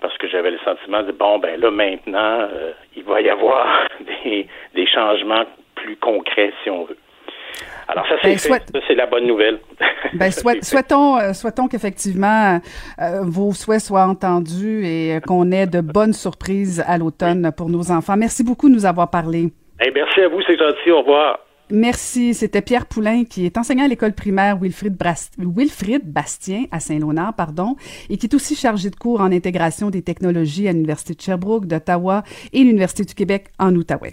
parce que j'avais le sentiment de, bon, ben là, maintenant, il va y avoir des, des changements plus concrets, si on veut. Alors ça, c'est ben, la bonne nouvelle. Ben, souhaitons, euh, souhaitons qu'effectivement euh, vos souhaits soient entendus et qu'on ait de bonnes surprises à l'automne pour nos enfants. Merci beaucoup de nous avoir parlé. merci à vous, c'est gentil. Au revoir. Merci. C'était Pierre Poulain, qui est enseignant à l'école primaire Wilfrid, Wilfrid Bastien à Saint-Léonard, pardon, et qui est aussi chargé de cours en intégration des technologies à l'Université de Sherbrooke, d'Ottawa et l'Université du Québec en Outaouais.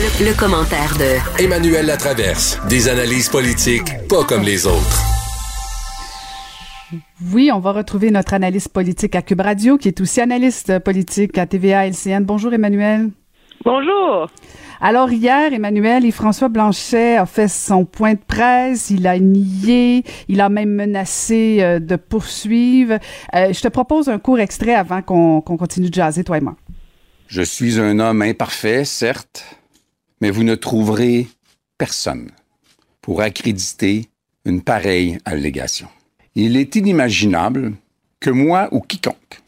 Le, commentaire de Emmanuel Latraverse. Des analyses politiques pas comme les autres. Oui, on va retrouver notre analyste politique à Cube Radio, qui est aussi analyste politique à TVA LCN. Bonjour Emmanuel. Bonjour. Alors hier, Emmanuel et François Blanchet a fait son point de presse, il a nié, il a même menacé euh, de poursuivre. Euh, je te propose un court extrait avant qu'on continue de jaser, toi et moi. Je suis un homme imparfait, certes, mais vous ne trouverez personne pour accréditer une pareille allégation. Il est inimaginable que moi ou quiconque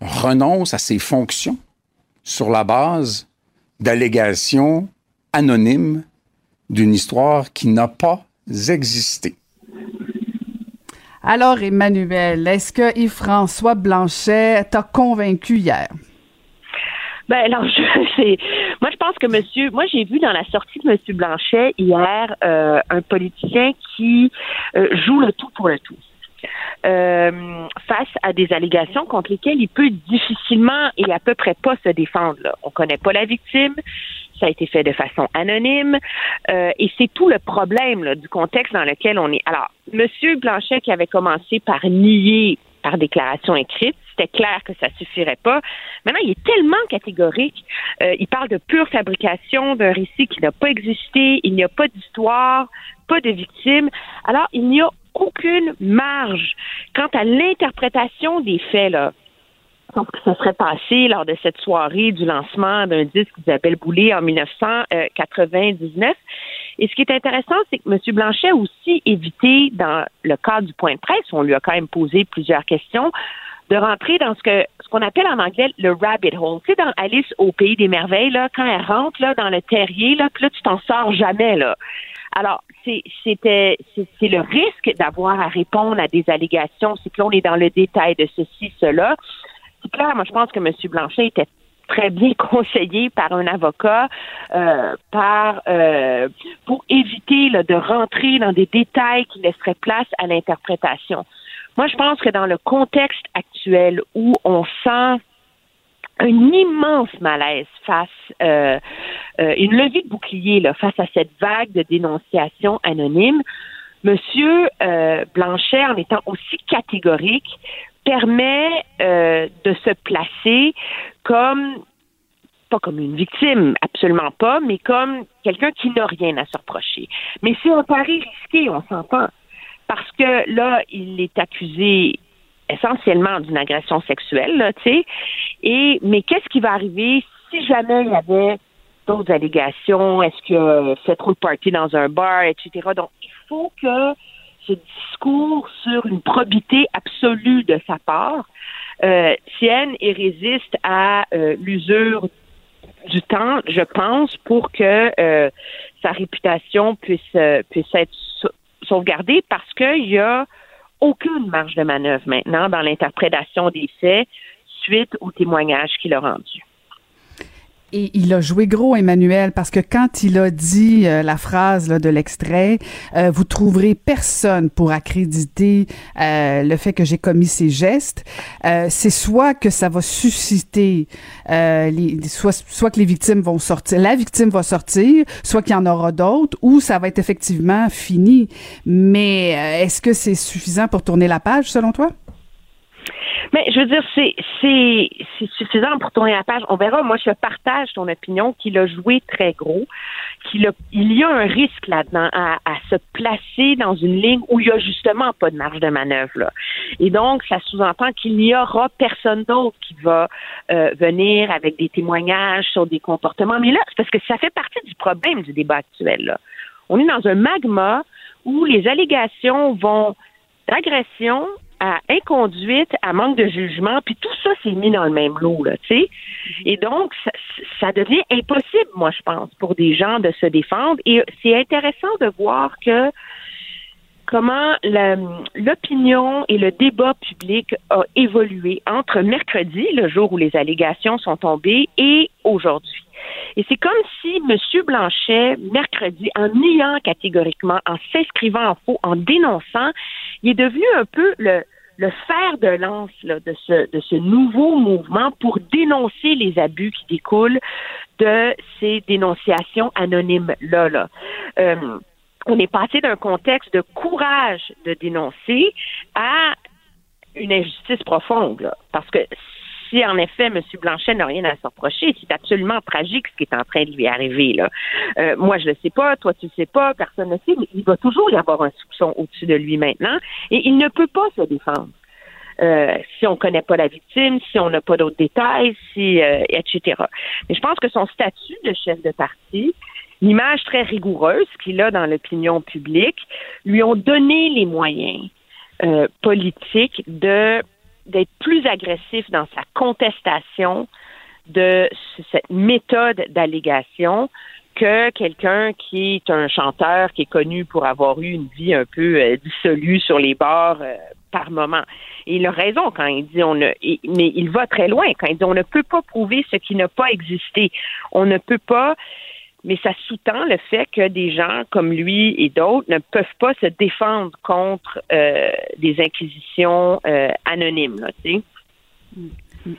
renonce à ses fonctions sur la base d'allégations anonymes d'une histoire qui n'a pas existé. Alors, Emmanuel, est-ce que Yves-François Blanchet t'a convaincu hier? Ben alors, je, moi je pense que Monsieur, moi j'ai vu dans la sortie de Monsieur Blanchet hier euh, un politicien qui euh, joue le tout pour le tout. Euh, face à des allégations contre lesquelles il peut difficilement et à peu près pas se défendre. Là. On connaît pas la victime, ça a été fait de façon anonyme, et c'est tout le problème là, du contexte dans lequel on est. Alors, Monsieur Blanchet qui avait commencé par nier par déclaration écrite. C'était clair que ça suffirait pas. Maintenant, il est tellement catégorique. Euh, il parle de pure fabrication d'un récit qui n'a pas existé. Il n'y a pas d'histoire, pas de victimes. Alors, il n'y a aucune marge quant à l'interprétation des faits là. Donc, ça serait passé lors de cette soirée du lancement d'un disque d'Isabelle Boulay en 1999. Et ce qui est intéressant, c'est que M. Blanchet a aussi évité, dans le cadre du point de presse, on lui a quand même posé plusieurs questions, de rentrer dans ce que ce qu'on appelle en anglais le rabbit hole. Tu sais, dans Alice au pays des merveilles, là, quand elle rentre là dans le terrier, là, puis là, tu t'en sors jamais là. Alors, c'était c'est le risque d'avoir à répondre à des allégations, c'est que l'on est dans le détail de ceci, cela. Clair, moi je pense que M. Blanchet était très bien conseillé par un avocat euh, par euh, pour éviter là, de rentrer dans des détails qui laisseraient place à l'interprétation. Moi, je pense que dans le contexte actuel où on sent un immense malaise face euh, euh, une levée de bouclier là, face à cette vague de dénonciations anonymes. Monsieur Blanchet, en étant aussi catégorique, permet euh, de se placer comme pas comme une victime, absolument pas, mais comme quelqu'un qui n'a rien à se reprocher. Mais c'est un pari risqué, on s'entend, parce que là, il est accusé essentiellement d'une agression sexuelle, tu sais. Et mais qu'est-ce qui va arriver si jamais il y avait d'autres allégations? Est-ce qu'il a fait trop de party dans un bar, etc. Donc il faut que ce discours sur une probité absolue de sa part euh, tienne et résiste à euh, l'usure du temps, je pense, pour que euh, sa réputation puisse euh, puisse être sauvegardée parce qu'il y a aucune marge de manœuvre maintenant dans l'interprétation des faits suite au témoignage qu'il a rendu. Et il a joué gros, Emmanuel, parce que quand il a dit euh, la phrase là, de l'extrait, euh, vous trouverez personne pour accréditer euh, le fait que j'ai commis ces gestes. c'est soit que ça va susciter, les, soit, soit que les victimes vont sortir, la victime va sortir, soit qu'il y en aura d'autres, ou ça va être effectivement fini. Mais est-ce que c'est suffisant pour tourner la page, selon toi? Mais je veux dire, c'est suffisant pour tourner la page. On verra. Moi, je partage ton opinion qu'il a joué très gros, qu'il il y a un risque là-dedans à, se placer dans une ligne où il y a justement pas de marge de manœuvre. Là. Et donc, ça sous-entend qu'il n'y aura personne d'autre qui va euh, venir avec des témoignages sur des comportements. Mais là, c'est parce que ça fait partie du problème du débat actuel. On est dans un magma où les allégations vont d'agression à inconduite, à manque de jugement, puis tout ça c'est mis dans le même lot, là, tu sais. Et donc, ça, ça, devient impossible, moi, je pense, pour des gens de se défendre. Et c'est intéressant de voir que comment l'opinion et le débat public a évolué entre mercredi, le jour où les allégations sont tombées, et aujourd'hui. Et c'est comme si M. Blanchet, mercredi, en niant catégoriquement, en s'inscrivant en faux, en dénonçant, il est devenu un peu le, le fer de lance là, de, ce, de ce nouveau mouvement pour dénoncer les abus qui découlent de ces dénonciations anonymes-là. Là. Euh, on est passé d'un contexte de courage de dénoncer à une injustice profonde, là, parce que si en effet M. Blanchet n'a rien à se reprocher, c'est absolument tragique ce qui est en train de lui arriver. Là. Euh, moi, je ne sais pas, toi tu ne sais pas, personne ne sait, mais il va toujours y avoir un soupçon au-dessus de lui maintenant, et il ne peut pas se défendre. Euh, si on ne connaît pas la victime, si on n'a pas d'autres détails, si euh, etc. Mais je pense que son statut de chef de parti, l'image très rigoureuse qu'il a dans l'opinion publique, lui ont donné les moyens politiques de d'être plus agressif dans sa contestation de cette méthode d'allégation que quelqu'un qui est un chanteur qui est connu pour avoir eu une vie un peu euh, dissolue sur les bords euh, par moment. Et il a raison quand il dit on ne, mais il va très loin quand il dit on ne peut pas prouver ce qui n'a pas existé. On ne peut pas mais ça sous-tend le fait que des gens comme lui et d'autres ne peuvent pas se défendre contre euh, des inquisitions euh, anonymes. Là, sais.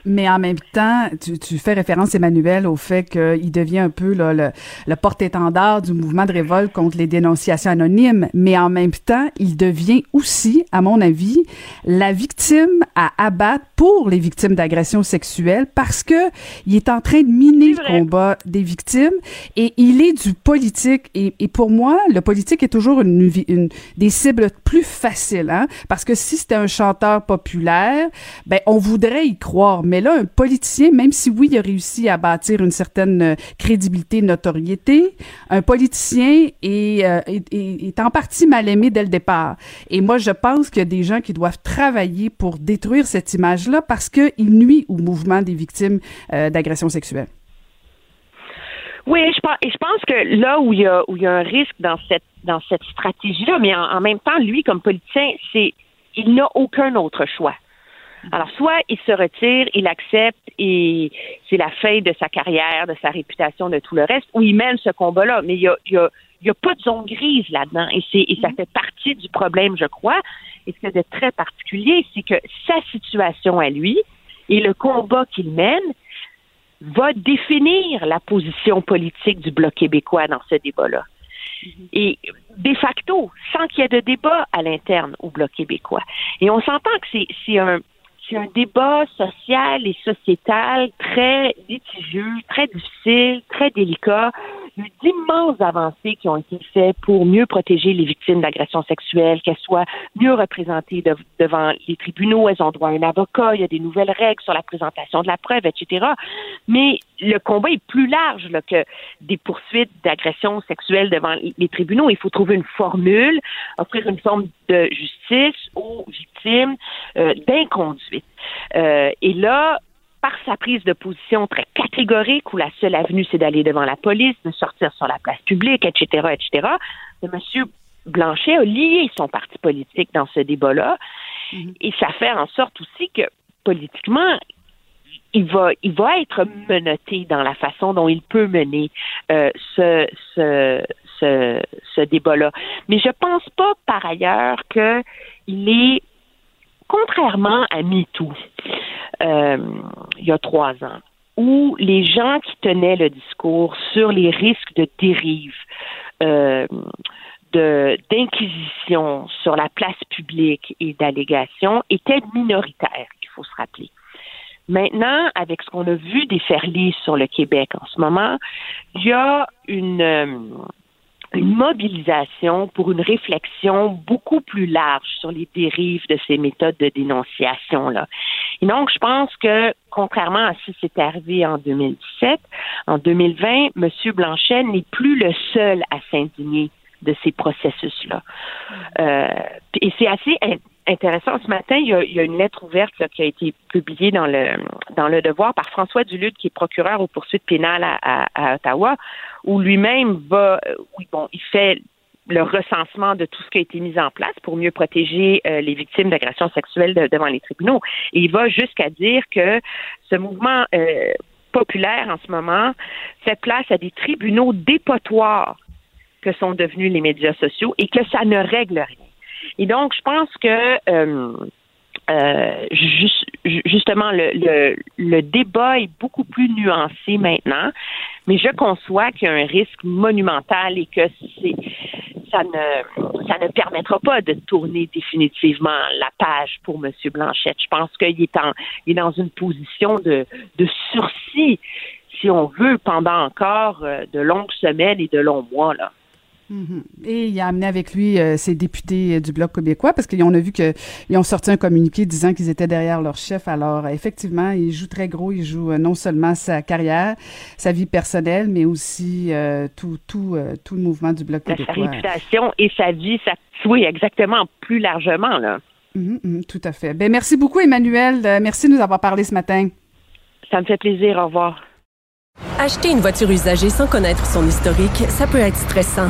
Mais en même temps, tu, tu, fais référence, Emmanuel, au fait qu'il devient un peu là, le, le porte-étendard du mouvement de révolte contre les dénonciations anonymes. Mais en même temps, il devient aussi, à mon avis, la victime à abattre pour les victimes d'agressions sexuelles parce que il est en train de miner le combat des victimes et il est du politique. Et, et pour moi, le politique est toujours une, une des cibles plus faciles, hein? Parce que si c'était un chanteur populaire, ben on voudrait y croire Mais là, un politicien, même si oui, il a réussi à bâtir une certaine euh, crédibilité, notoriété, un politicien est, euh, est, est, en partie mal aimé dès le départ. Et moi, je pense qu'il y a des gens qui doivent travailler pour détruire cette image-là parce qu'il nuit au mouvement des victimes euh, d'agressions sexuelles. Oui, je pense, et je pense que là où il y a, où il y a un risque dans cette, dans cette stratégie-là, mais en, même temps, lui, comme politicien, c'est, il n'a aucun autre choix. Alors, soit il se retire, il accepte et c'est la fin de sa carrière, de sa réputation, de tout le reste, ou il mène ce combat-là. Mais il y a, il y a, il y a pas de zone grise là-dedans et, c'est, et ça mm-hmm. fait partie du problème, je crois. Et ce qui est de très particulier, c'est que sa situation à lui et le combat qu'il mène va définir la position politique du Bloc québécois dans ce débat-là. Mm-hmm. Et de facto, sans qu'il y ait de débat à l'interne au Bloc québécois. Et on s'entend que c'est un, c'est un débat social et sociétal très litigieux, très difficile, très délicat. Il y a d'immenses avancées qui ont été faites pour mieux protéger les victimes d'agressions sexuelles, qu'elles soient mieux représentées devant les tribunaux, elles ont droit à un avocat, il y a des nouvelles règles sur la présentation de la preuve, etc. Mais le combat est plus large là, que des poursuites d'agressions sexuelles devant les tribunaux. Il faut trouver une formule, offrir une forme de justice aux victimes euh, d'inconduite. Euh, et là, par sa prise de position très catégorique où la seule avenue c'est d'aller devant la police, de sortir sur la place publique, etc., etc., M. Blanchet a lié son parti politique dans ce débat-là. Mm-hmm. Et ça fait en sorte aussi que politiquement, il va, il va être menotté dans la façon dont il peut mener euh, ce, ce, ce, ce débat-là. Mais je pense pas, par ailleurs, qu'il est, contrairement à MeToo, euh, il y a trois ans, où les gens qui tenaient le discours sur les risques de dérive, euh, d'inquisition sur la place publique et d'allégation étaient minoritaires, il faut se rappeler. Maintenant, avec ce qu'on a vu des déferler sur le Québec en ce moment, il y a une, euh, une mobilisation pour une réflexion beaucoup plus large sur les dérives de ces méthodes de dénonciation-là. Et donc, je pense que, contrairement à ce qui s'est arrivé en 2017, en 2020, M. Blanchet n'est plus le seul à s'indigner de ces processus-là. Euh, et c'est assez intéressant. Ce matin, il y a, une lettre ouverte qui a été publiée dans le dans le Devoir par François Duluth, qui est procureur aux poursuites pénales à, à, Ottawa, où lui-même va, euh, oui, bon, il fait le recensement de tout ce qui a été mis en place pour mieux protéger euh, les victimes d'agressions sexuelles devant les tribunaux. Et il va jusqu'à dire que ce mouvement euh, populaire en ce moment fait place à des tribunaux dépotoirs que sont devenus les médias sociaux et que ça ne règle rien. Et donc, je pense que euh, euh, justement, le, le, débat est beaucoup plus nuancé maintenant, mais je conçois qu'il y a un risque monumental et que c'est ça ne ça ne permettra pas de tourner définitivement la page pour M. Blanchette. Je pense qu'il est en il est dans une position de, de sursis, si on veut, pendant encore euh, de longues semaines et de longs mois là. Mhm. Et il a amené avec lui euh, ses députés euh, du Bloc québécois parce qu'on a vu qu'ils ont sorti un communiqué disant qu'ils étaient derrière leur chef. Alors, effectivement, il joue très gros. Il joue euh, non seulement sa carrière, sa vie personnelle, mais aussi tout, tout, tout le mouvement du Bloc québécois. Sa réputation et sa vie, ça, oui, exactement, plus largement, là. Mhm, mhm, tout à fait. Ben, merci beaucoup, Emmanuel. merci de nous avoir parlé ce matin. Ça me fait plaisir. Au revoir. Acheter une voiture usagée sans connaître son historique, ça peut être stressant.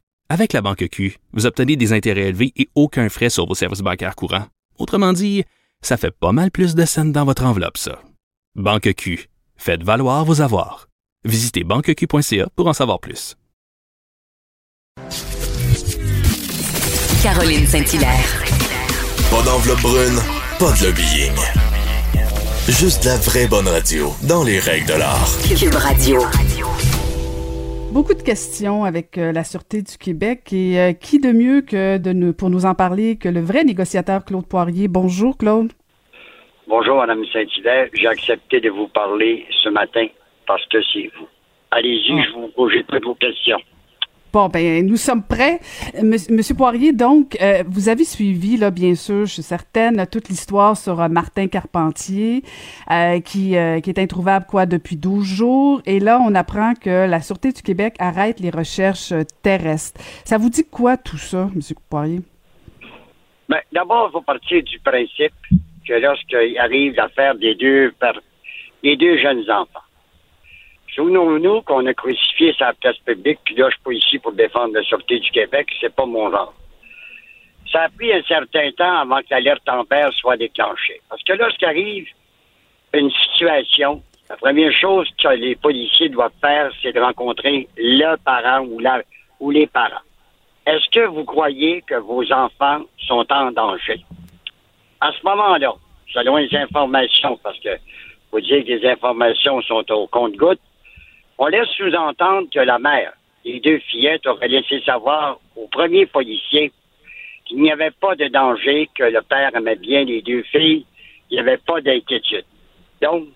Avec la banque Q, vous obtenez des intérêts élevés et aucun frais sur vos services bancaires courants. Autrement dit, ça fait pas mal plus de scènes dans votre enveloppe, ça. Banque Q, faites valoir vos avoirs. Visitez banqueq.ca pour en savoir plus. Caroline Saint-Hilaire. Pas d'enveloppe brune, pas de lobbying. Juste la vraie bonne radio, dans les règles de l'art. Cube Radio. Beaucoup de questions avec euh, la Sûreté du Québec et euh, qui de mieux que de nous, pour nous en parler que le vrai négociateur Claude Poirier? Bonjour Claude. Bonjour Madame Saint-Hilaire, j'ai accepté de vous parler ce matin parce que c'est vous. Allez-y, Ah. je vous pose toutes vos questions. Bon, ben, nous sommes prêts. Monsieur, Poirier, donc, euh, vous avez suivi, là, bien sûr, je suis certaine, toute l'histoire sur euh, Martin Carpentier, euh, qui, est introuvable, quoi, depuis 12 jours. Et là, on apprend que la Sûreté du Québec arrête les recherches terrestres. Ça vous dit quoi, tout ça, Monsieur Poirier? Ben, D'abord, il faut partir du principe que lorsqu'il arrive l'affaire des deux deux jeunes enfants, souvenons-nous qu'on a crucifié sa place publique, puis là, je suis pas ici pour défendre la Sûreté du Québec, c'est pas mon genre. Ça a pris un certain temps avant que l'alerte Amber soit déclenchée. Parce que lorsqu'arrive une situation, la première chose que les policiers doivent faire, c'est de rencontrer le parent ou, la, ou les parents. Est-ce que vous croyez que vos enfants sont en danger? À ce moment-là, selon les informations, parce que vous dites que les informations sont au compte-gouttes, on laisse sous-entendre que la mère des deux fillettes aurait laissé savoir au premier policier qu'il n'y avait pas de danger, que le père aimait bien les deux filles, il n'y avait pas d'inquiétude. Donc,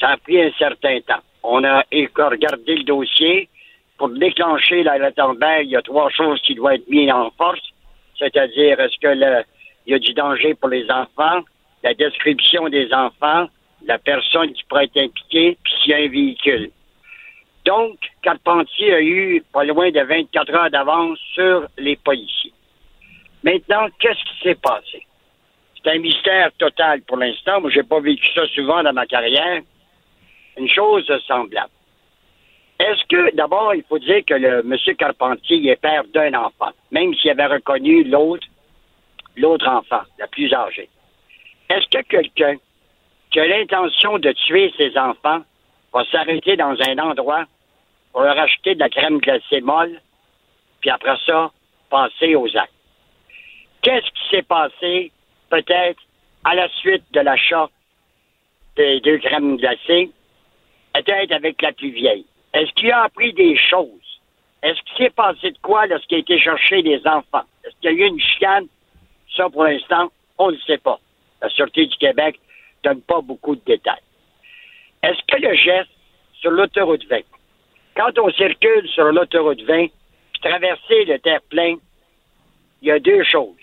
ça a pris un certain temps. On a regardé le dossier. Pour déclencher la Amber, il y a trois choses qui doivent être mises en force. C'est-à-dire, est-ce que il y a du danger pour les enfants, la description des enfants, la personne qui pourrait être impliquée, puis s'il y a un véhicule. Donc, Carpentier a eu pas loin de 24 heures d'avance sur les policiers. Maintenant, qu'est-ce qui s'est passé? C'est un mystère total pour l'instant. Moi, j'ai pas vécu ça souvent dans ma carrière. Une chose semblable. Est-ce que, d'abord, il faut dire que le monsieur Carpentier est père d'un enfant, même s'il avait reconnu l'autre, l'autre enfant, le plus âgé. Est-ce que quelqu'un qui a l'intention de tuer ses enfants va s'arrêter dans un endroit pour leur acheter de la crème glacée molle, puis après ça, passer aux actes? Qu'est-ce qui s'est passé, peut-être, à la suite de l'achat des deux crèmes glacées, peut-être avec la plus vieille? Est-ce qu'il a appris des choses? Est-ce qu'il s'est passé de quoi lorsqu'il a été chercher des enfants? Est-ce qu'il y a eu une chicane? Ça, pour l'instant, on ne sait pas. La Sûreté du Québec ne donne pas beaucoup de détails. Est-ce que le geste sur l'autoroute 20, quand on circule sur l'autoroute 20, puis traverser le terre-plein, il y a deux choses.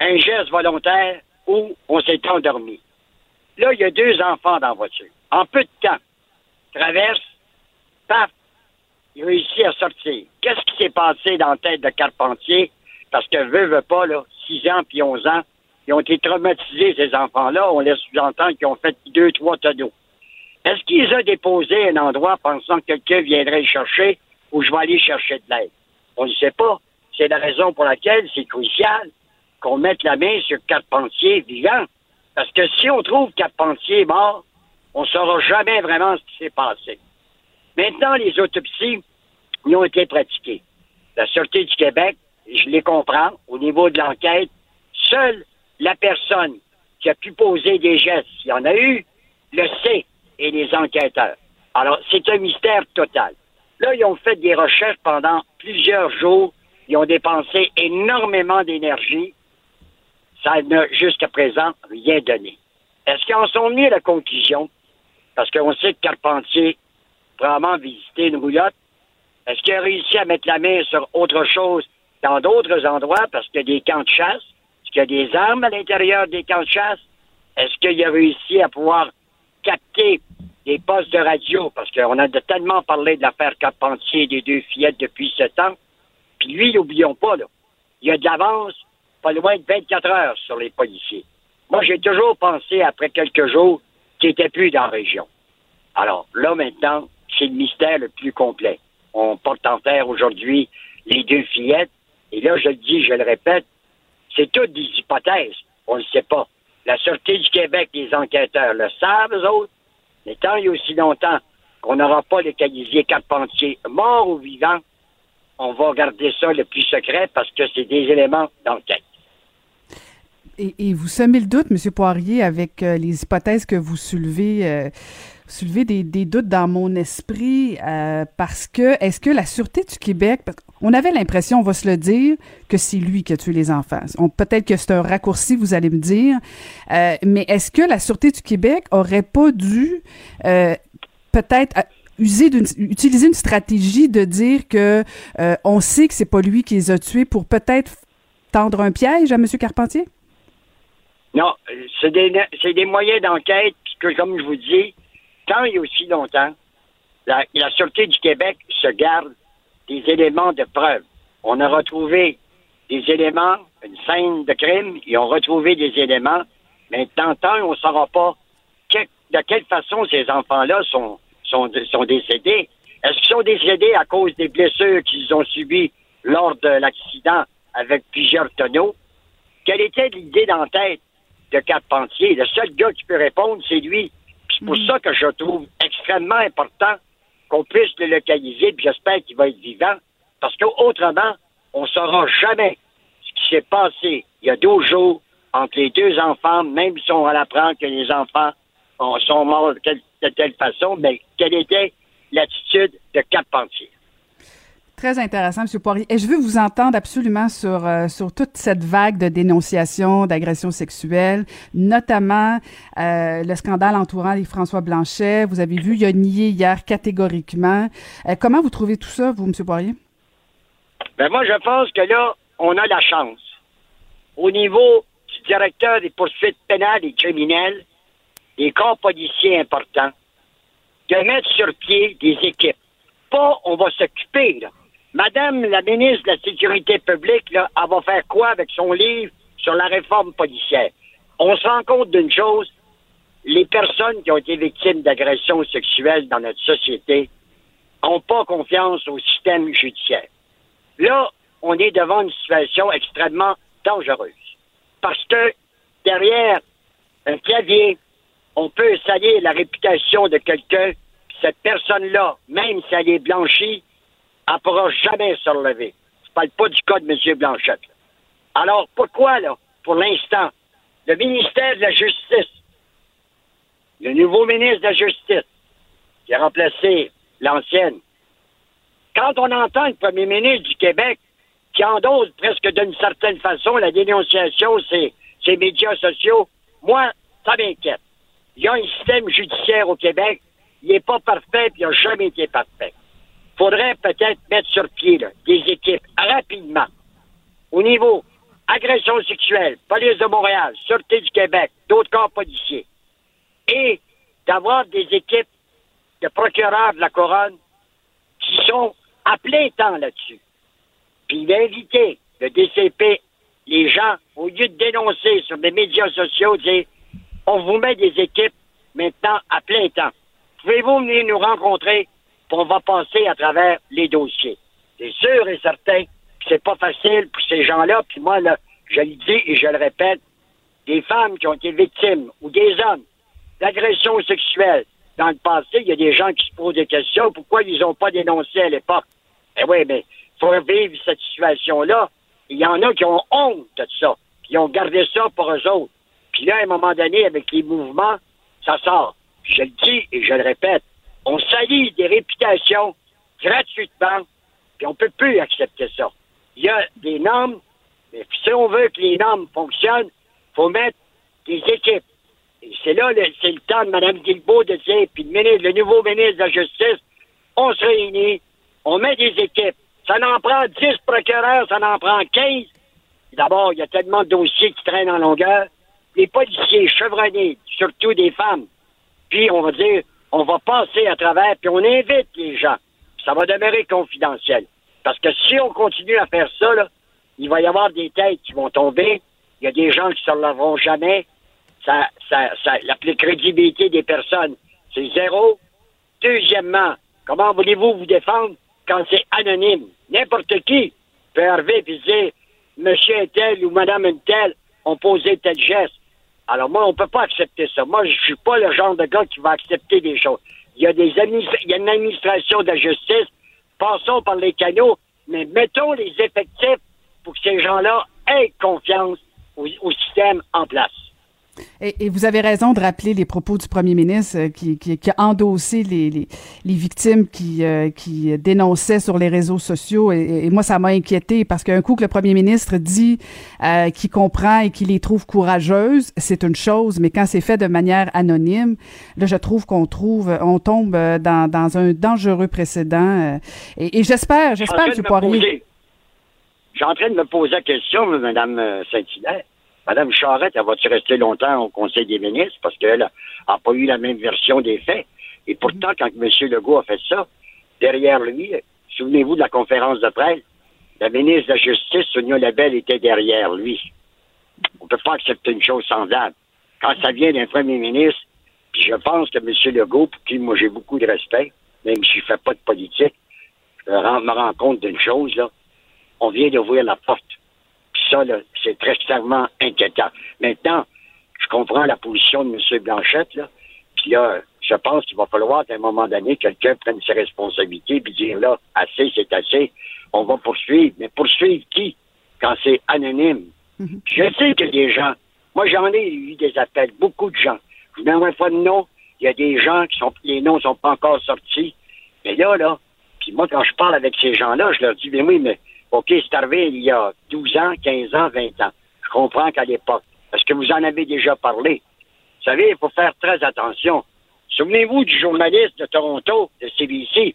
Un geste volontaire ou on s'est endormi. Là, il y a deux enfants dans la voiture. En peu de temps, traverse, paf, il réussit à sortir. Qu'est-ce qui s'est passé dans la tête de Carpentier? Parce que veut, veut pas, là, 6 ans puis 11 ans, ils ont été traumatisés, ces enfants-là. On laisse sous-entendre qu'ils ont fait deux, trois tonneaux. Est-ce qu'ils ont déposé un endroit pensant que quelqu'un viendrait le chercher ou je vais aller chercher de l'aide? On ne sait pas. C'est la raison pour laquelle c'est crucial qu'on mette la main sur Carpentier vivant. Parce que si on trouve Carpentier mort, on ne saura jamais vraiment ce qui s'est passé. Maintenant, les autopsies, ils ont été pratiquées. La Sûreté du Québec, je les comprends, au niveau de l'enquête, seule la personne qui a pu poser des gestes, s'il y en a eu, le sait, et les enquêteurs. Alors, c'est un mystère total. Là, ils ont fait des recherches pendant plusieurs jours. Ils ont dépensé énormément d'énergie. Ça n'a jusqu'à présent rien donné. Est-ce qu'ils en sont venus à la conclusion? Parce qu'on sait que Carpentier probablement visité une roulotte. Est-ce qu'il a réussi à mettre la main sur autre chose dans d'autres endroits parce qu'il y a des camps de chasse? Est-ce qu'il y a des armes à l'intérieur des camps de chasse? Est-ce qu'il a réussi à pouvoir capter des postes de radio? Parce qu'on a tellement parlé de l'affaire Carpentier des deux fillettes depuis ce temps. Puis lui, n'oublions pas, là, il y a de l'avance pas loin de 24 heures sur les policiers. Moi, j'ai toujours pensé, après quelques jours, qu'il n'était plus dans la région. Alors, là, maintenant, c'est le mystère le plus complet. On porte en terre aujourd'hui les deux fillettes. Et là, je le dis, je le répète, c'est toutes des hypothèses. On ne sait pas. La Sûreté du Québec, les enquêteurs le savent, eux autres. Mais tant a aussi longtemps qu'on n'aura pas le qualifié Carpentier mort ou vivant, on va garder ça le plus secret parce que c'est des éléments d'enquête. Et, vous semez le doute, M. Poirier, avec euh, les hypothèses que vous soulevez. Euh, soulevez des, doutes dans mon esprit euh, parce que est-ce que la Sûreté du Québec, on avait l'impression, on va se le dire, que c'est lui qui a tué les enfants. Peut-être que c'est un raccourci, vous allez me dire, mais est-ce que la Sûreté du Québec aurait pas dû peut-être user utiliser une stratégie de dire que on sait que c'est pas lui qui les a tués pour peut-être tendre un piège à M. Carpentier? Non, c'est des, c'est des moyens d'enquête que, comme je vous dis, tant et aussi longtemps, la, Sûreté du Québec se garde des éléments de preuve. On a retrouvé des éléments, une scène de crime, ils ont retrouvé des éléments, mais tant, tant on ne saura pas de quelle façon ces enfants-là sont, sont, sont décédés. Est-ce qu'ils sont décédés à cause des blessures qu'ils ont subies lors de l'accident avec plusieurs tonneaux? Quelle était l'idée dans tête de Carpentier? Le seul gars qui peut répondre, c'est lui. C'est pour ça que je trouve extrêmement important qu'on puisse le localiser, puis j'espère qu'il va être vivant, parce qu'autrement, on ne saura jamais ce qui s'est passé il y a 12 jours entre les deux enfants, même si on apprendre que les enfants sont morts de, de telle façon, mais quelle était l'attitude de Carpentier? Très intéressant, M. Poirier. Et je veux vous entendre absolument sur, euh, sur toute cette vague de dénonciations d'agressions sexuelles, notamment euh, le scandale entourant les François Blanchet. Vous avez vu, il a nié hier catégoriquement. Euh, comment vous trouvez tout ça, vous, M. Poirier? Ben moi, je pense que là, on a la chance. Au niveau du directeur des poursuites pénales et criminelles, des corps policiers importants, de mettre sur pied des équipes. Pas on va s'occuper, là Madame la ministre de la Sécurité publique, là, elle va faire quoi avec son livre sur la réforme policière? On se rend compte d'une chose, les personnes qui ont été victimes d'agressions sexuelles dans notre société n'ont pas confiance au système judiciaire. Là, on est devant une situation extrêmement dangereuse. Parce que derrière un clavier, on peut salir la réputation de quelqu'un, cette personne-là, même si elle est blanchie, elle ne pourra jamais se relever. Je ne parle pas du cas de M. Blanchette. Alors, pourquoi, là, pour l'instant, le ministère de la Justice, le nouveau ministre de la Justice, qui a remplacé l'ancienne, quand on entend le premier ministre du Québec qui endosse presque d'une certaine façon la dénonciation, c'est ces médias sociaux, moi, ça m'inquiète. Il y a un système judiciaire au Québec, il n'est pas parfait, puis il n'a jamais été parfait faudrait peut-être mettre sur pied des équipes rapidement au niveau agression sexuelle, police de Montréal, Sûreté du Québec, d'autres corps policiers, et d'avoir des équipes de procureurs de la couronne qui sont à plein temps là-dessus. Puis d'inviter le DCP, les gens, au lieu de dénoncer sur les médias sociaux, dire on vous met des équipes maintenant à plein temps. Pouvez-vous venir nous rencontrer on va passer à travers les dossiers. C'est sûr et certain que c'est pas facile pour ces gens-là. Puis moi, je le dis et je le répète, des femmes qui ont été victimes ou des hommes d'agressions sexuelles dans le passé, il y a des gens qui se posent des questions. Pourquoi ils n'ont pas dénoncé à l'époque? Eh oui, mais faut vivre cette situation-là. Il y en a qui ont honte de ça, qui ont gardé ça pour eux autres. Puis là, à un moment donné, avec les mouvements, ça sort. je le dis et je le répète, on salit des réputations gratuitement, puis on ne peut plus accepter ça. Il y a des normes, mais si on veut que les normes fonctionnent, il faut mettre des équipes. Et c'est là, c'est le temps de Mme Guilbeault de dire, puis le, nouveau ministre de la Justice, on se réunit, on met des équipes. Ça en prend 10 procureurs, ça en prend 15. D'abord, il y a tellement de dossiers qui traînent en longueur. Les policiers chevronnés, surtout des femmes. Puis, on va dire, on va passer à travers, puis on invite les gens. Ça va demeurer confidentiel. Parce que si on continue à faire ça, là, il va y avoir des têtes qui vont tomber. Il y a des gens qui ne se relèveront jamais. Ça, ça, ça, la crédibilité des personnes, c'est zéro. Deuxièmement, comment voulez-vous vous défendre quand c'est anonyme? N'importe qui peut arriver et dire Monsieur un tel ou Madame un tel ont posé tel geste. Alors moi, on ne peut pas accepter ça. Moi, je suis pas le genre de gars qui va accepter des choses. Il y a des il y a une administration de justice. Passons par les canaux, mais mettons les effectifs pour que ces gens-là aient confiance au système en place. Et, vous avez raison de rappeler les propos du premier ministre euh, qui, qui, qui, a endossé les, les, les victimes qui, euh, qui dénonçaient sur les réseaux sociaux. Et, moi, ça m'a inquiété parce qu'un coup que le premier ministre dit euh, qu'il comprend et qu'il les trouve courageuses, c'est une chose, mais quand c'est fait de manière anonyme, là, je trouve qu'on trouve, on tombe dans, dans un dangereux précédent. et, j'espère, j'espère, M. Poirier. Je suis en train de me poser la question, Mme Saint-Hilaire. Madame Charette, elle va-tu rester longtemps au Conseil des ministres parce qu'elle n'a pas eu la même version des faits? Et pourtant, quand M. Legault a fait ça, derrière lui, souvenez-vous de la conférence de presse, la ministre de la Justice, Sonia Labelle, était derrière lui. On ne peut pas accepter une chose semblable. Quand ça vient d'un premier ministre, puis je pense que M. Legault, pour qui moi j'ai beaucoup de respect, même si je ne fais pas de politique, je me rends compte d'une chose. On vient d'ouvrir la porte ça, c'est très clairement inquiétant. Maintenant, je comprends la position de M. Blanchette, là. Puis là, je pense qu'il va falloir qu'à un moment donné, quelqu'un prenne ses responsabilités et dire là, assez, c'est assez, on va poursuivre. Mais poursuivre qui quand c'est anonyme? Mhm. Je sais qu'il y a des gens. Moi, j'en ai eu des appels, beaucoup de gens. Je ne donnerai pas de nom. Il y a des gens qui sont, les noms ne sont pas encore sortis. Mais là, là, puis moi, quand je parle avec ces gens-là, je leur dis, mais oui, mais OK, c'est arrivé il y a 12 ans, 15 ans, 20 ans. Je comprends qu'à l'époque, parce que vous en avez déjà parlé. Vous savez, il faut faire très attention. Souvenez-vous du journaliste de Toronto, de CBC.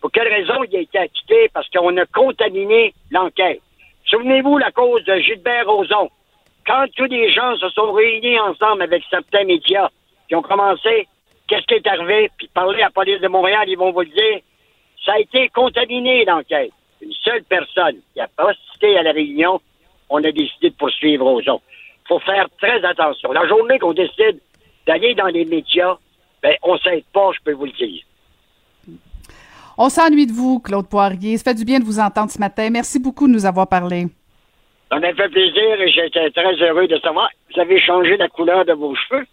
Pour quelle raison il a été acquitté? Parce qu'on a contaminé l'enquête. Souvenez-vous la cause de Gilbert Rozon. Quand tous les gens se sont réunis ensemble avec certains médias qui ont commencé, qu'est-ce qui est arrivé? Puis parler à la police de Montréal, ils vont vous le dire. Ça a été contaminé, l'enquête une seule personne qui a assisté à la réunion, on a décidé de poursuivre aux autres. Il faut faire très attention. La journée qu'on décide d'aller dans les médias, ben, on s'aide pas, je peux vous le dire. On s'ennuie de vous, Claude Poirier. Ça fait du bien de vous entendre ce matin. Merci beaucoup de nous avoir parlé. Ça m'a fait plaisir et j'étais très heureux de savoir. Vous avez changé la couleur de vos cheveux?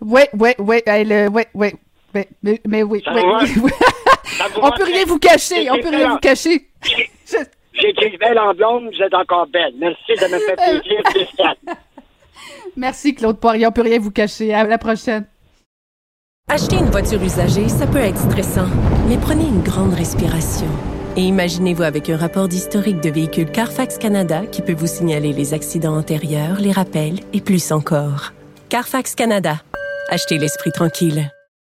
oui, oui, oui, oui, oui. Mais, mais, mais oui, oui, oui. on peut rien vous cacher, on peut rien vous cacher. J'ai belle en blonde, vous êtes encore belle. Merci, ça me fait plaisir, Merci, Claude Poirier, on peut rien vous cacher. À la prochaine. Acheter une voiture usagée, ça peut être stressant, mais prenez une grande respiration. Et imaginez-vous avec un rapport d'historique de véhicule Carfax Canada qui peut vous signaler les accidents antérieurs, les rappels et plus encore. Carfax Canada. Achetez l'esprit tranquille.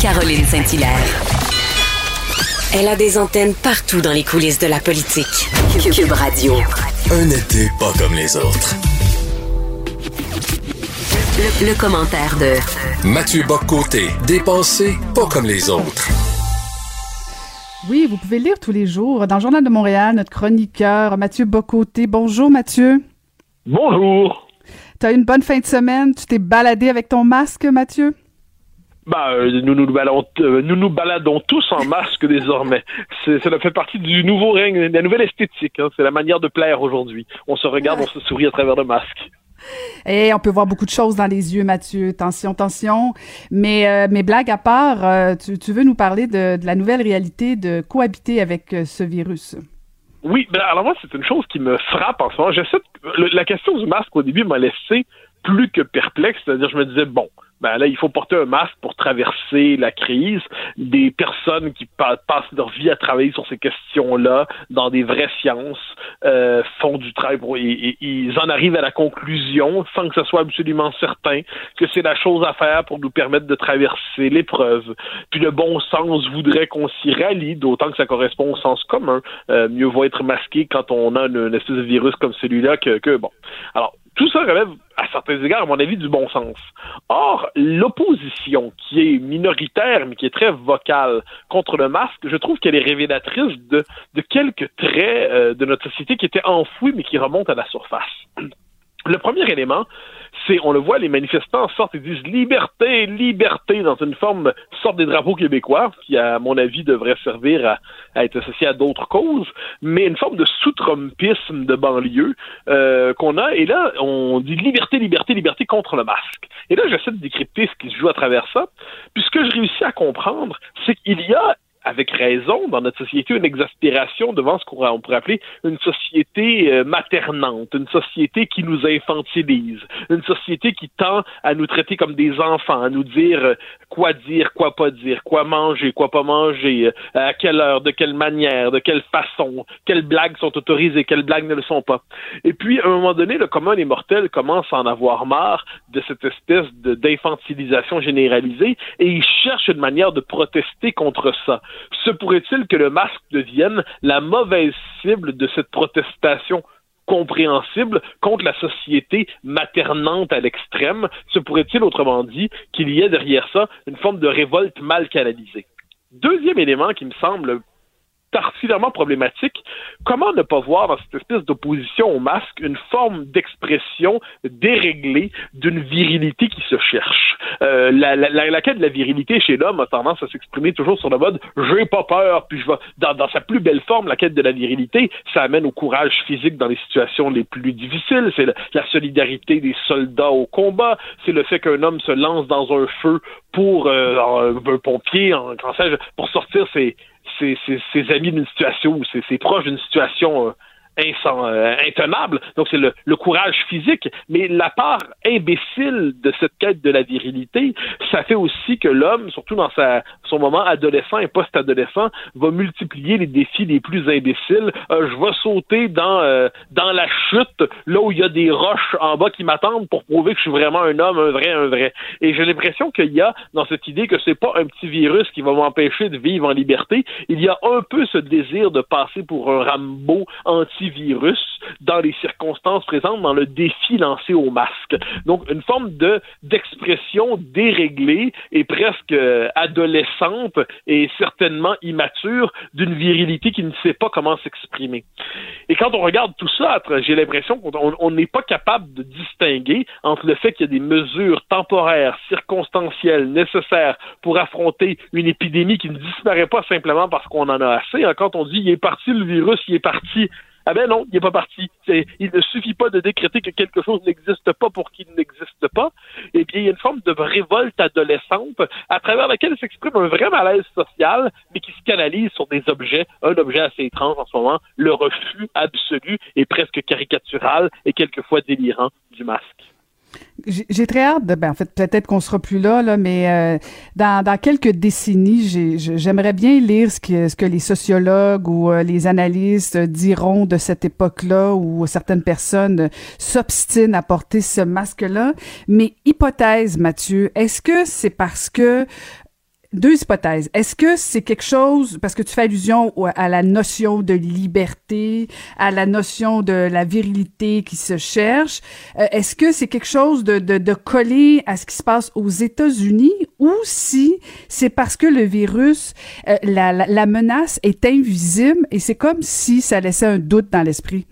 Caroline Saint-Hilaire. Elle a des antennes partout dans les coulisses de la politique. Cube Radio. Un été pas comme les autres. Le, commentaire de Mathieu Boccoté, dépensé pas comme les autres. Oui, vous pouvez lire tous les jours dans le Journal de Montréal notre chroniqueur Mathieu Bocoté. Bonjour Mathieu. Bonjour. Tu as une bonne fin de semaine? Tu t'es baladé avec ton masque, Mathieu? Bah, euh, nous, nous, baladons, euh, nous nous baladons tous en masque désormais. Cela fait partie du nouveau règne, de la nouvelle esthétique. Hein. C'est la manière de plaire aujourd'hui. On se regarde, on se sourit à travers le masque. Et on peut voir beaucoup de choses dans les yeux, Mathieu. Tension, tension. Mais, euh, mais blague à part, tu, veux nous parler de, la nouvelle réalité de cohabiter avec ce virus? Oui, ben alors moi, c'est une chose qui me frappe en ce moment. la question du masque, au début, m'a laissé plus que perplexe. C'est-à-dire, je me disais, bon, ben là, il faut porter un masque pour traverser la crise. Des personnes qui passent leur vie à travailler sur ces questions-là dans des vraies sciences euh, font du travail et, ils en arrivent à la conclusion, sans que ce soit absolument certain, que c'est la chose à faire pour nous permettre de traverser l'épreuve. Puis le bon sens voudrait qu'on s'y rallie, d'autant que ça correspond au sens commun. Euh, mieux vaut être masqué quand on a une, espèce de virus comme celui-là que, que bon. Alors, tout ça relève, à certains égards, à mon avis, du bon sens. Or, l'opposition, qui est minoritaire, mais qui est très vocale contre le masque, je trouve qu'elle est révélatrice de, quelques traits euh, de notre société qui étaient enfouis, mais qui remontent à la surface. Le premier élément, c'est, on le voit, les manifestants sortent et disent liberté, liberté dans une forme, sorte des drapeaux québécois, qui, à mon avis, devrait servir à, être associé à d'autres causes, mais une forme de sous-trumpisme de banlieue euh, qu'on a. Et là, on dit liberté, liberté, liberté contre le masque. Et là, j'essaie de décrypter ce qui se joue à travers ça. Puis ce que je réussis à comprendre, c'est qu'il y a avec raison, dans notre société, une exaspération devant ce qu'on pourrait appeler une société euh, maternante, une société qui nous infantilise, une société qui tend à nous traiter comme des enfants, à nous dire euh, quoi dire, quoi pas dire, quoi manger, quoi pas manger, euh, à quelle heure, de quelle manière, de quelle façon, quelles blagues sont autorisées, quelles blagues ne le sont pas. Et puis, à un moment donné, le commun des mortels commence à en avoir marre de cette espèce d'infantilisation généralisée et il cherche une manière de protester contre ça se pourrait-il que le masque devienne la mauvaise cible de cette protestation compréhensible contre la société maternante à l'extrême? Se pourrait-il, autrement dit, qu'il y ait derrière ça une forme de révolte mal canalisée? Deuxième élément qui me semble particulièrement problématique. Comment ne pas voir dans cette espèce d'opposition au masque une forme d'expression déréglée d'une virilité qui se cherche? Euh, la, la, la, quête de la virilité chez l'homme a tendance à s'exprimer toujours sur le mode j'ai pas peur, puis je vais dans, dans, sa plus belle forme, la quête de la virilité, ça amène au courage physique dans les situations les plus difficiles. C'est la, solidarité des soldats au combat, c'est le fait qu'un homme se lance dans un feu pour euh, un, pompier, en, pour sortir ses ses, amis d'une situation ou ses, proches d'une situation euh, intenable. Donc, c'est le, courage physique. Mais la part imbécile de cette quête de la virilité, ça fait aussi que l'homme, surtout dans sa, son moment adolescent et post-adolescent, va multiplier les défis les plus imbéciles. Euh, je vais sauter dans, euh, dans la chute, là où il y a des roches en bas qui m'attendent pour prouver que je suis vraiment un homme, un vrai, un vrai. Et j'ai l'impression qu'il y a dans cette idée que c'est pas un petit virus qui va m'empêcher de vivre en liberté. Il y a un peu ce désir de passer pour un Rambo anti virus dans les circonstances présentes, dans le défi lancé au masque. Donc, une forme de d'expression déréglée et presque euh, adolescente et certainement immature d'une virilité qui ne sait pas comment s'exprimer. Et quand on regarde tout ça, j'ai l'impression qu'on n'est pas capable de distinguer entre le fait qu'il y a des mesures temporaires, circonstancielles, nécessaires pour affronter une épidémie qui ne disparaît pas simplement parce qu'on en a assez. Hein, quand on dit il est parti le virus, il est parti ah ben non, il n'est pas parti. Il ne suffit pas de décréter que quelque chose n'existe pas pour qu'il n'existe pas. Et bien, il y a une forme de révolte adolescente à travers laquelle s'exprime un vrai malaise social, mais qui se canalise sur des objets, un objet assez étrange en ce moment, le refus absolu et presque caricatural et quelquefois délirant du masque. J'ai très hâte de, ben en fait, peut-être qu'on sera plus là, là mais euh, dans, dans quelques décennies, j'aimerais bien lire ce que, ce que les sociologues ou euh, les analystes diront de cette époque-là où certaines personnes s'obstinent à porter ce masque-là. Mais hypothèse, Mathieu, est-ce que c'est parce que deux hypothèses. Est-ce que c'est quelque chose, parce que tu fais allusion à la notion de liberté, à la notion de la virilité qui se cherche, euh, est-ce que c'est quelque chose de, de, de collé à ce qui se passe aux États-Unis ou si c'est parce que le virus, euh, la, la, la menace est invisible et c'est comme si ça laissait un doute dans l'esprit?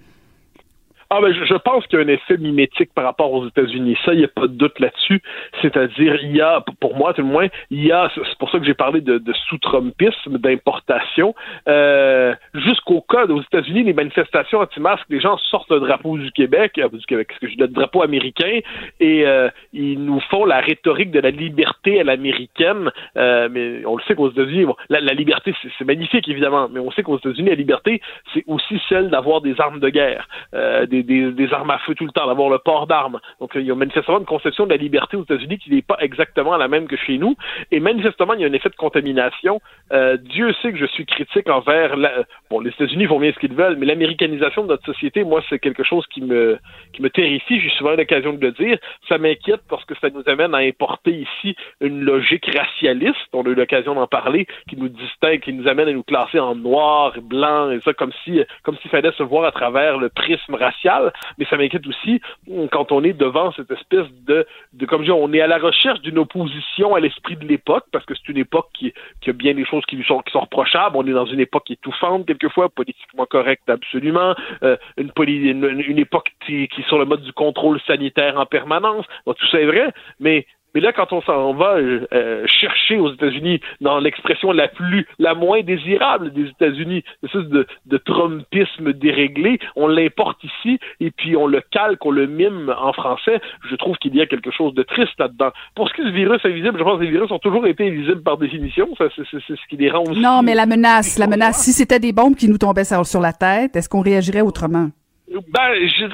Ah ben, je, pense qu'il y a un effet mimétique par rapport aux États-Unis. Ça, il n'y a pas de doute là-dessus. C'est-à-dire, il y a, pour moi, tout le moins, il y a, c'est pour ça que j'ai parlé de, de sous-trumpisme, d'importation. Euh, jusqu'au code aux États-Unis, les manifestations anti-masques, les gens sortent le drapeau du Québec, euh, du Québec, que je le drapeau américain, et euh, ils nous font la rhétorique de la liberté à l'américaine. Euh, mais on le sait qu'aux États-Unis, bon, la, liberté, c'est magnifique évidemment, mais on sait qu'aux États-Unis, la liberté, c'est aussi celle d'avoir des armes de guerre. Euh, des, armes à feu tout le temps, d'avoir le port d'armes. Donc, il y a manifestement une conception de la liberté aux États-Unis qui n'est pas exactement la même que chez nous. Et manifestement, il y a un effet de contamination. Euh, Dieu sait que je suis critique envers bon, les États-Unis font bien ce qu'ils veulent, mais l'américanisation de notre société, moi, c'est quelque chose qui me qui me terrifie. J'ai souvent l'occasion de le dire. Ça m'inquiète parce que ça nous amène à importer ici une logique racialiste. On a eu l'occasion d'en parler, qui nous distingue, qui nous amène à nous classer en noir, blanc et ça, comme si comme s'il fallait se voir à travers le prisme racial mais ça m'inquiète aussi hum, quand on est devant cette espèce de, comme je dis, on est à la recherche d'une opposition à l'esprit de l'époque, parce que c'est une époque qui, a bien des choses qui sont, qui sont reprochables. On est dans une époque étouffante, quelquefois, politiquement correcte, absolument. Euh, une, une, époque qui, qui est sur le mode du contrôle sanitaire en permanence. tout ça est vrai, mais mais là, quand on s'en va euh, chercher aux États-Unis dans l'expression la plus, la moins désirable des États-Unis, une de, de Trumpisme déréglé, on l'importe ici et puis on le calque, on le mime en français. Je trouve qu'il y a quelque chose de triste là-dedans. Pour ce qui est du virus invisible, je pense que les virus ont toujours été invisibles par définition. c'est ce qui les rend aussi. Non, mais la menace, la menace. Si c'était des bombes qui nous tombaient sur la tête, est-ce qu'on réagirait autrement? Ben, je,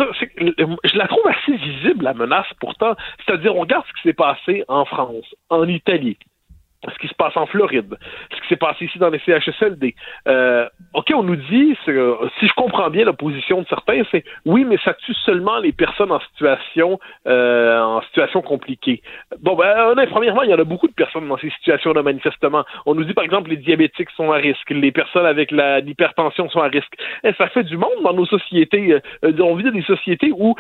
je, la trouve assez visible, la menace, pourtant. C'est-à-dire, on regarde ce qui s'est passé en France, en Italie, ce qui se passe en Floride, ce qui s'est passé ici dans les CHSLD. Euh, OK, on nous dit, si je comprends bien la position de certains, c'est oui, mais ça tue seulement les personnes en situation euh, en situation compliquée. Bon, ben, premièrement, il y en a beaucoup de personnes dans ces situations-là, manifestement. On nous dit, par exemple, les diabétiques sont à risque, les personnes avec l'hypertension sont à risque. Et eh, ça fait du monde dans nos sociétés. Euh, on vit dans des sociétés où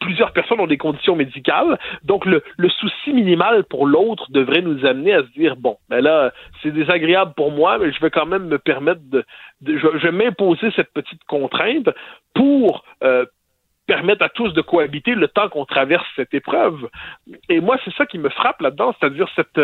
plusieurs personnes ont des conditions médicales, donc le, le souci minimal pour l'autre devrait nous amener à se dire, bon, ben là, c'est désagréable pour moi, mais je vais quand même me permettre de, je, vais m'imposer cette petite contrainte pour euh, permettre à tous de cohabiter le temps qu'on traverse cette épreuve. Et moi, c'est ça qui me frappe là-dedans, c'est-à-dire cette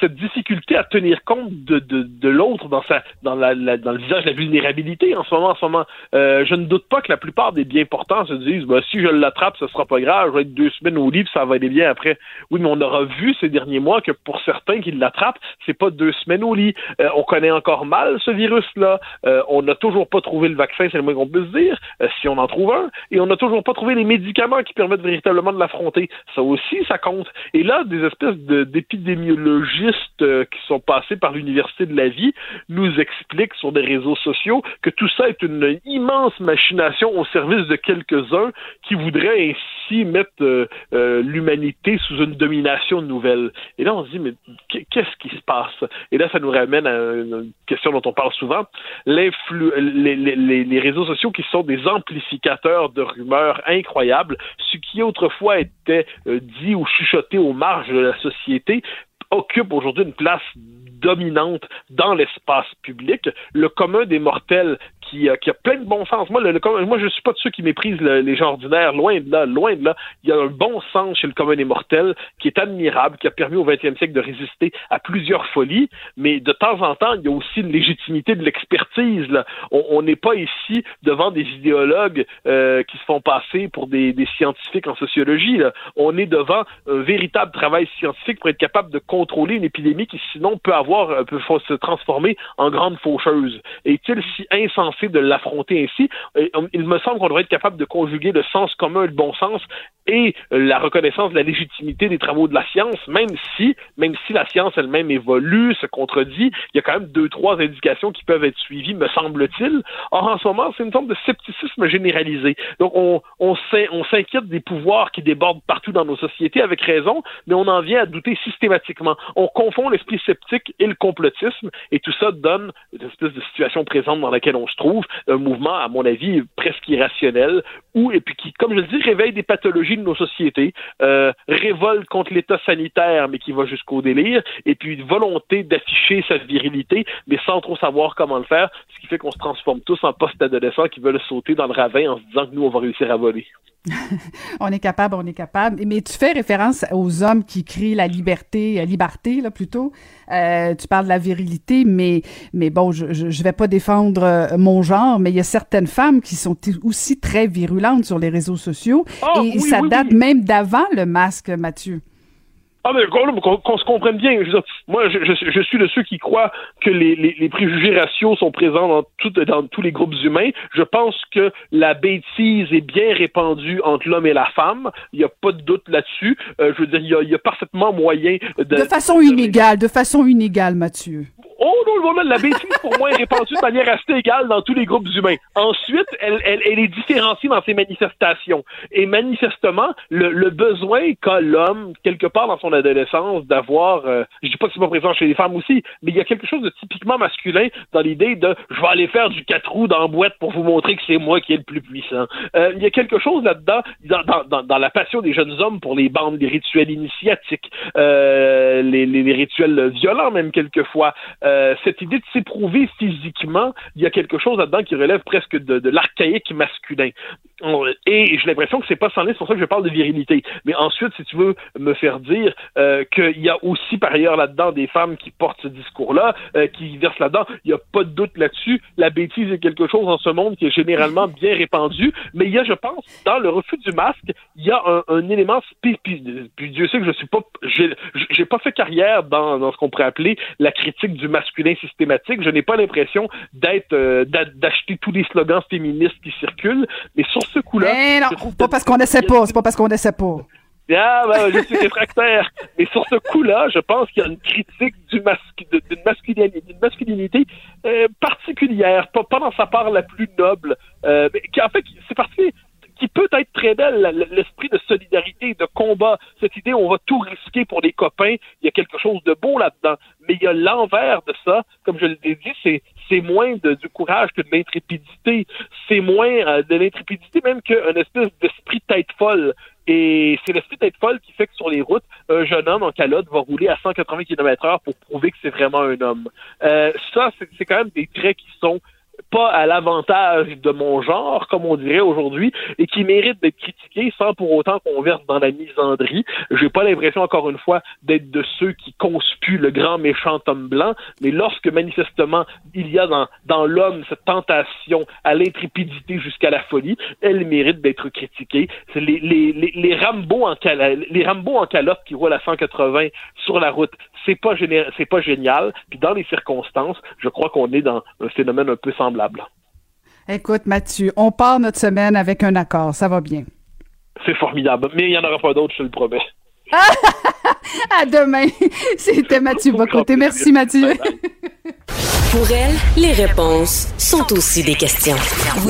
cette difficulté à tenir compte de, de, de l'autre dans sa dans la, dans le visage de la vulnérabilité en ce moment en ce moment. Euh, je ne doute pas que la plupart des bien portants se disent bah, si je l'attrape ce sera pas grave je vais être deux semaines au livre ça va aller bien après. Oui mais on aura vu ces derniers mois que pour certains qui l'attrapent c'est pas deux semaines au lit. Euh, on connaît encore mal ce virus là euh, on n'a toujours pas trouvé le vaccin c'est le moins qu'on peut se dire si on en trouve un. Et on n'a toujours pas trouvé les médicaments qui permettent véritablement de l'affronter. Ça aussi ça compte. Et là des espèces d'épidémiologie euh, qui sont passés par l'Université de la vie nous expliquent sur des réseaux sociaux que tout ça est une immense machination au service de quelques-uns qui voudraient ainsi mettre euh, euh, l'humanité sous une domination nouvelle. Et là, on se dit, mais qu'est-ce qui se passe? Et là, ça nous ramène à une question dont on parle souvent, les, réseaux sociaux qui sont des amplificateurs de rumeurs incroyables, ce qui autrefois était dit ou chuchoté aux marges de la société, occupe aujourd'hui une place dominante dans l'espace public. Le commun des mortels qui, qui a plein de bon sens. Moi, le, moi, je suis pas de ceux qui méprisent les gens ordinaires, loin de là, loin de là. Il y a un bon sens chez le commun des mortels qui est admirable, qui a permis au XXe siècle de résister à plusieurs folies, mais de temps en temps, il y a aussi une légitimité de l'expertise. On n'est pas ici devant des idéologues euh, qui se font passer pour des, des scientifiques en sociologie. Là. On est devant un véritable travail scientifique pour être capable de contrôler une épidémie qui sinon peut avoir euh, peut se transformer en grande faucheuse. Est-il si insensé de l'affronter ainsi. Euh, il me semble qu'on devrait être capable de conjuguer le sens commun le bon sens et la reconnaissance de la légitimité des travaux de la science, même si, même si la science elle-même évolue, se contredit, il y a quand même deux, trois indications qui peuvent être suivies, me semble-t-il. Or, en ce moment, c'est une forme de scepticisme généralisé. Donc, on, on s'inquiète des pouvoirs qui débordent partout dans nos sociétés avec raison, mais on en vient à douter systématiquement. On confond l'esprit sceptique et le complotisme, et tout ça donne une espèce de situation présente dans laquelle on se trouve, un mouvement, à mon avis, presque irrationnel, ou, et puis qui, comme je le dis, réveille des pathologies de nos sociétés, euh, révolte contre l'État sanitaire, mais qui va jusqu'au délire, et puis une volonté d'afficher sa virilité, mais sans trop savoir comment le faire, ce qui fait qu'on se transforme tous en post-adolescents qui veulent sauter dans le ravin en se disant que nous, on va réussir à voler. on est capable, on est capable. Mais tu fais référence aux hommes qui crient la liberté, euh, liberté là plutôt. Euh, tu parles de la virilité, mais mais bon, je je vais pas défendre euh, mon genre, mais il y a certaines femmes qui sont aussi très virulentes sur les réseaux sociaux ah, et ça date même d'avant le masque, Mathieu. Ah, mais qu'on se comprenne bien. moi, je, je, suis de ceux qui croient que les, les, les, préjugés raciaux sont présents dans, tout, dans tous les groupes humains. Je pense que la bêtise est bien répandue entre l'homme et la femme. Il n'y a pas de doute là-dessus. Euh, je veux dire, il y, a, il y a parfaitement moyen de... De façon inégale, de façon inégale, Mathieu. Oh non, non, la bêtise, pour moi, est répandue de manière assez égale dans tous les groupes humains. Ensuite, elle, elle, elle est différenciée dans ses manifestations. Et manifestement, le, le besoin qu'a l'homme, quelque part dans son adolescence d'avoir, euh, je dis pas que c'est pas présent chez les femmes aussi, mais il y a quelque chose de typiquement masculin dans l'idée de je vais aller faire du quatre roues dans la boîte pour vous montrer que c'est moi qui est le plus puissant. Euh, il y a quelque chose là-dedans dans, dans, dans, la passion des jeunes hommes pour les bandes, les rituels initiatiques, euh, les, les, rituels violents même quelquefois. Euh, cette idée de s'éprouver physiquement, il y a quelque chose là-dedans qui relève presque de, de l'archaïque masculin. Et j'ai l'impression que c'est pas sans c'est pour ça que je parle de virilité. Mais ensuite, si tu veux me faire dire euh, qu'il y a aussi par ailleurs là-dedans des femmes qui portent ce discours-là, euh, qui versent là-dedans, il n'y a pas de doute là-dessus. La bêtise est quelque chose dans ce monde qui est généralement bien répandu, mais il y a, je pense, dans le refus du masque, il y a un, un élément puis, puis Dieu sait que je suis pas, j'ai pas fait carrière dans, dans ce qu'on pourrait appeler la critique du masculin systématique. Je n'ai pas l'impression d'être, euh, d'acheter tous les slogans féministes qui circulent, mais sur ce coup-là, non, pas parce qu'on essaie pas, c'est pas parce qu'on essaie pas. Ah, ben, je suis réfractaire. Mais sur ce coup-là, je pense qu'il y a une critique du d'une masculinité, d'une masculinité euh, particulière, pas, pas dans sa part la plus noble, euh, mais qui en fait, c'est parti qui peut être très belle, l'esprit de solidarité, de combat, cette idée on va tout risquer pour les copains, il y a quelque chose de beau là-dedans. Mais il y a l'envers de ça, comme je l'ai dit, c'est c'est moins de, du courage que de l'intrépidité, c'est moins euh, de l'intrépidité même qu'un espèce d'esprit tête folle. Et c'est l'esprit tête folle qui fait que sur les routes, un jeune homme en calotte va rouler à 180 km heure pour prouver que c'est vraiment un homme. Euh, ça, c'est quand même des traits qui sont pas à l'avantage de mon genre, comme on dirait aujourd'hui, et qui mérite d'être critiqué sans pour autant qu'on verse dans la misandrie. J'ai pas l'impression, encore une fois, d'être de ceux qui conspuent le grand méchant homme blanc, mais lorsque manifestement il y a dans, dans l'homme cette tentation à l'intrépidité jusqu'à la folie, elle mérite d'être critiquée. Les, les, les, les Rambo en les Rambo en calotte qui roulent à 180 sur la route, c'est pas pas génial. Puis dans les circonstances, je crois qu'on est dans un phénomène un peu semblable. Écoute, Mathieu, on part notre semaine avec un accord. Ça va bien. C'est formidable. Mais il n'y en aura pas d'autres, je te le promets. à demain. C'était Mathieu Bocoté. Merci, Mathieu. Pour elle, les réponses sont aussi des questions.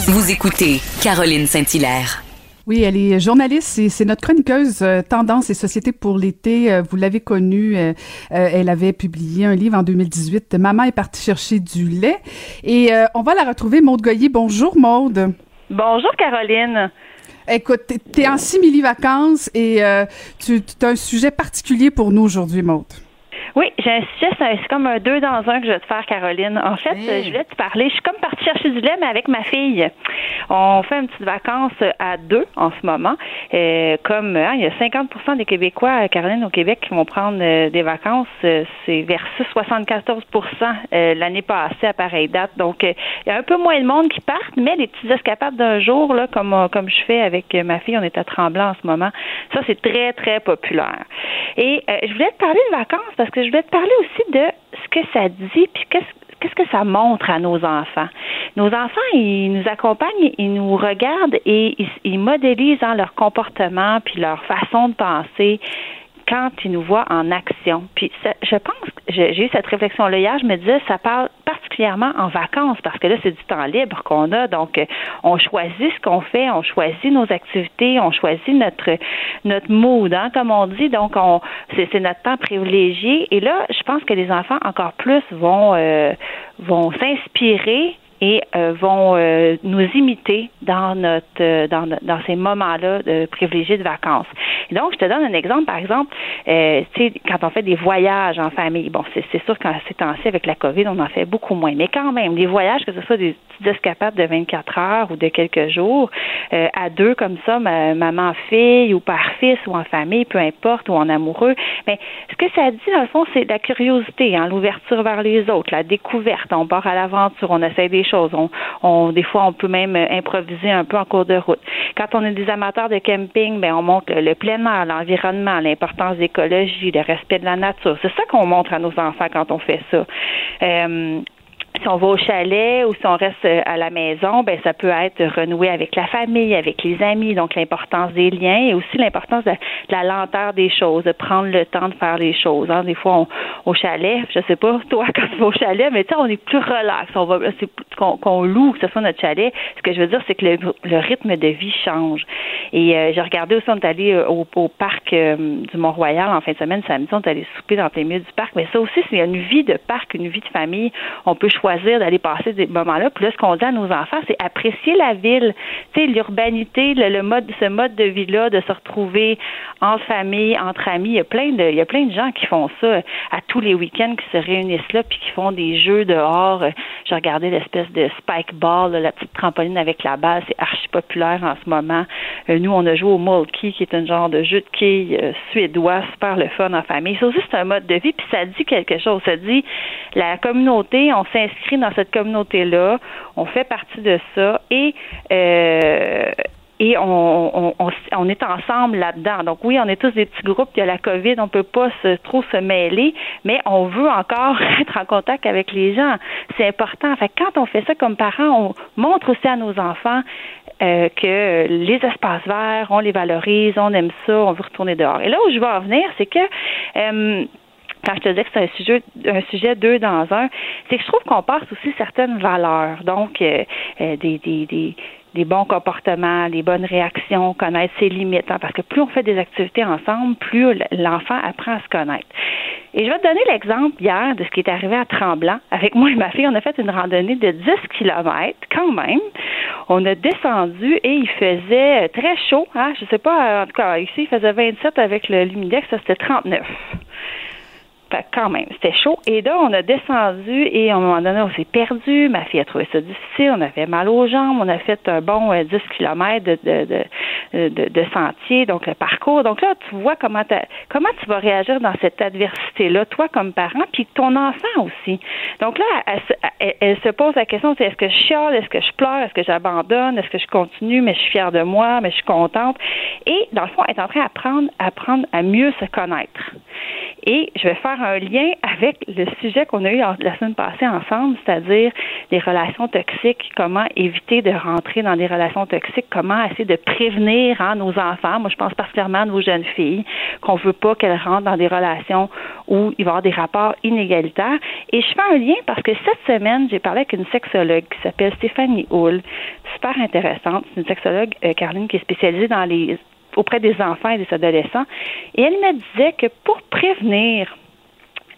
Vous écoutez Caroline Saint-Hilaire. Oui, elle est journaliste et c'est notre chroniqueuse euh, Tendance et Société pour l'été. Euh, vous l'avez connue, euh, elle avait publié un livre en 2018, Maman est partie chercher du lait. Et on va la retrouver, Maude Goyer. Bonjour, Maude. Bonjour, Caroline. Écoute, tu es en simili-vacances et tu as un sujet particulier pour nous aujourd'hui, Maude. Oui, j'ai un sujet, c'est comme un deux dans un que je vais te faire, Caroline. En fait, je voulais te parler. Je suis comme partie chercher du lait, mais avec ma fille. On fait une petite vacance à deux en ce moment. Euh, comme hein, il y a 50% des Québécois, Caroline, au Québec, qui vont prendre euh, des vacances. Euh, c'est versus 74% l'année passée à pareille date. Donc, il y a un peu moins de monde qui partent, mais des petites escapades d'un jour, là, comme, comme je fais avec ma fille, on est à Tremblant en ce moment. Ça, c'est très, très populaire. Et je voulais te parler de vacances parce que je voulais te parler aussi de ce que ça dit, puis qu'est-ce que ça montre à nos enfants? Nos enfants, ils nous accompagnent, ils nous regardent et ils, modélisent hein, leur comportement puis leur façon de penser quand ils nous voient en action. Puis je pense, j'ai eu cette réflexion-là hier, je me disais, ça parle particulièrement en vacances, parce que là, c'est du temps libre qu'on a. Donc, euh, on choisit ce qu'on fait, on choisit nos activités, on choisit notre notre mood, hein, comme on dit. Donc, on c'est notre temps privilégié. Et là, je pense que les enfants encore plus vont euh, vont s'inspirer et euh, vont euh, nous imiter dans notre euh, dans, dans ces moments-là de privilégiés de vacances. Donc, je te donne un exemple, par exemple, tu sais, quand on fait des voyages en famille, bon, c'est, sûr qu'en ces temps-ci, avec la COVID, on en fait beaucoup moins, mais quand même, les voyages, que ce soit des petites escapades de 24 heures ou de quelques jours, à deux comme ça, maman-fille ou père-fils ou en famille, peu importe, ou en amoureux, mais ce que ça dit, dans le fond, c'est la curiosité, hein, l'ouverture vers les autres, la découverte, on part à l'aventure, on essaie des des fois, on peut même improviser un peu en cours de route. Quand on est des amateurs de camping, ben on montre le, plein air, l'environnement, l'importance d'écologie, le respect de la nature. C'est ça qu'on montre à nos enfants quand on fait ça. Euh, si on va au chalet ou si on reste euh, à la maison, ben ça peut être renouer avec la famille, avec les amis, donc l'importance des liens et aussi l'importance de, la lenteur des choses, de prendre le temps de faire les choses. Hein. Des fois, on, au chalet, je sais pas toi quand tu vas au chalet, mais tu sais, on est plus relax, on va c'est qu'on loue, que ce soit notre chalet. Ce que je veux dire, c'est que le, rythme de vie change. Et euh, j'ai regardé aussi, on est allé euh, au, parc du Mont-Royal en fin de semaine, samedi, on est allé souper dans les milieux du parc. Mais ça aussi, c'est une vie de parc, une vie de famille. On peut choisir d'aller passer des moments-là. Puis là, ce qu'on dit à nos enfants, c'est apprécier la ville, tu sais, l'urbanité, le, mode, ce mode de vie-là, de se retrouver en famille, entre amis. Il y a plein de, il y a plein de gens qui font ça à tous les week-ends, qui se réunissent là, puis qui font des jeux dehors. J'ai regardé l'espèce de spike ball, la petite trampoline avec la balle, c'est archi populaire en ce moment. Euh, nous, on a joué au Molky, qui est un genre de jeu de quilles euh, suédois, super le fun en famille. Ça aussi, c'est un mode de vie, puis ça dit quelque chose. Ça dit la communauté, on s'inscrit dans cette communauté-là, on fait partie de ça et euh, et on, on, est ensemble là-dedans. Donc oui, on est tous des petits groupes, il y a la COVID, on peut pas trop se mêler, mais on veut encore être en contact avec les gens. C'est important. Fait quand on fait ça comme parents, on montre aussi à nos enfants euh, que les espaces verts, on les valorise, on aime ça, on veut retourner dehors. Et là où je veux en venir, c'est que euh, quand je te disais que c'est un sujet, deux dans un, c'est que je trouve qu'on passe aussi certaines valeurs. Donc, euh, euh, des, des, des, des bons comportements, des bonnes réactions, connaître ses limites. Hein, parce que plus on fait des activités ensemble, plus l'enfant apprend à se connaître. Et je vais te donner l'exemple hier de ce qui est arrivé à Tremblant. Avec moi et ma fille, on a fait une randonnée de 10 km quand même. On a descendu et il faisait très chaud. Hein? Je sais pas, en tout cas, ici, il faisait 27 avec le Lumidex, ça c'était 39 quand même, c'était chaud. Et là, on a descendu et à un moment donné, on s'est perdu. Ma fille a trouvé ça difficile. On avait mal aux jambes. On a fait un bon 10 euh, km de, de, de, de, sentier, donc le parcours. Donc là, tu vois comment, comment tu vas réagir dans cette adversité-là, toi comme parent, puis ton enfant aussi. Donc là, elle, se pose la question, est-ce que je chiale, est-ce que je pleure, est-ce que j'abandonne, est-ce que je continue, mais je suis fière de moi, mais je suis contente. Et dans le fond, elle est en train d'apprendre apprendre à mieux se connaître. Et je vais faire un lien avec le sujet qu'on a eu la semaine passée ensemble, c'est-à-dire les relations toxiques, comment éviter de rentrer dans des relations toxiques, comment essayer de prévenir hein, nos enfants. Moi, je pense particulièrement à nos jeunes filles, qu'on veut pas qu'elles rentrent dans des relations où il va y avoir des rapports inégalitaires. Et je fais un lien parce que cette semaine, j'ai parlé avec une sexologue qui s'appelle Stéphanie Hull, super intéressante. C'est une sexologue, euh, Caroline, qui est spécialisée dans les auprès des enfants et des adolescents. Et elle me disait que pour prévenir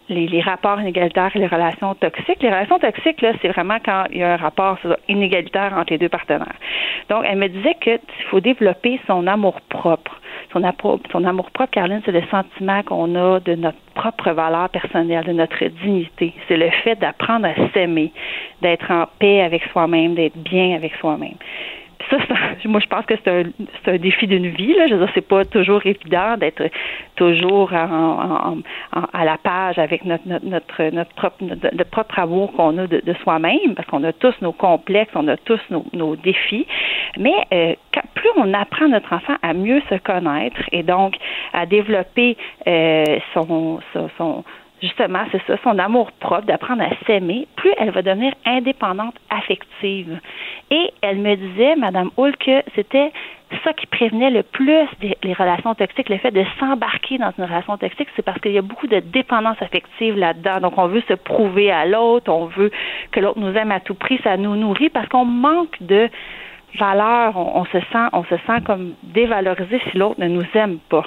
les, rapports inégalitaires et les relations toxiques. Les relations toxiques, là, c'est vraiment quand il y a un rapport inégalitaire entre les deux partenaires. Donc, elle me disait qu'il faut développer son amour propre. Son, son amour propre, Caroline, c'est le sentiment qu'on a de notre propre valeur personnelle, de notre dignité. C'est le fait d'apprendre à s'aimer, d'être en paix avec soi-même, d'être bien avec soi-même ça, moi, je pense que c'est un, un, défi d'une vie. Là. Je veux dire, c'est pas toujours évident d'être toujours en, à la page avec notre, notre, notre, propre, notre, propre amour qu'on a de, soi-même, parce qu'on a tous nos complexes, on a tous nos, nos défis. Mais euh, plus on apprend notre enfant à mieux se connaître et donc à développer euh, son, son justement, c'est ça, son amour propre, d'apprendre à s'aimer, plus elle va devenir indépendante affective. Et elle me disait, Madame Hull, que c'était ça qui prévenait le plus les relations toxiques, le fait de s'embarquer dans une relation toxique, c'est parce qu'il y a beaucoup de dépendance affective là-dedans. Donc, on veut se prouver à l'autre, on veut que l'autre nous aime à tout prix, ça nous nourrit parce qu'on manque de valeur, on, se sent, on se sent comme dévalorisé si l'autre ne nous aime pas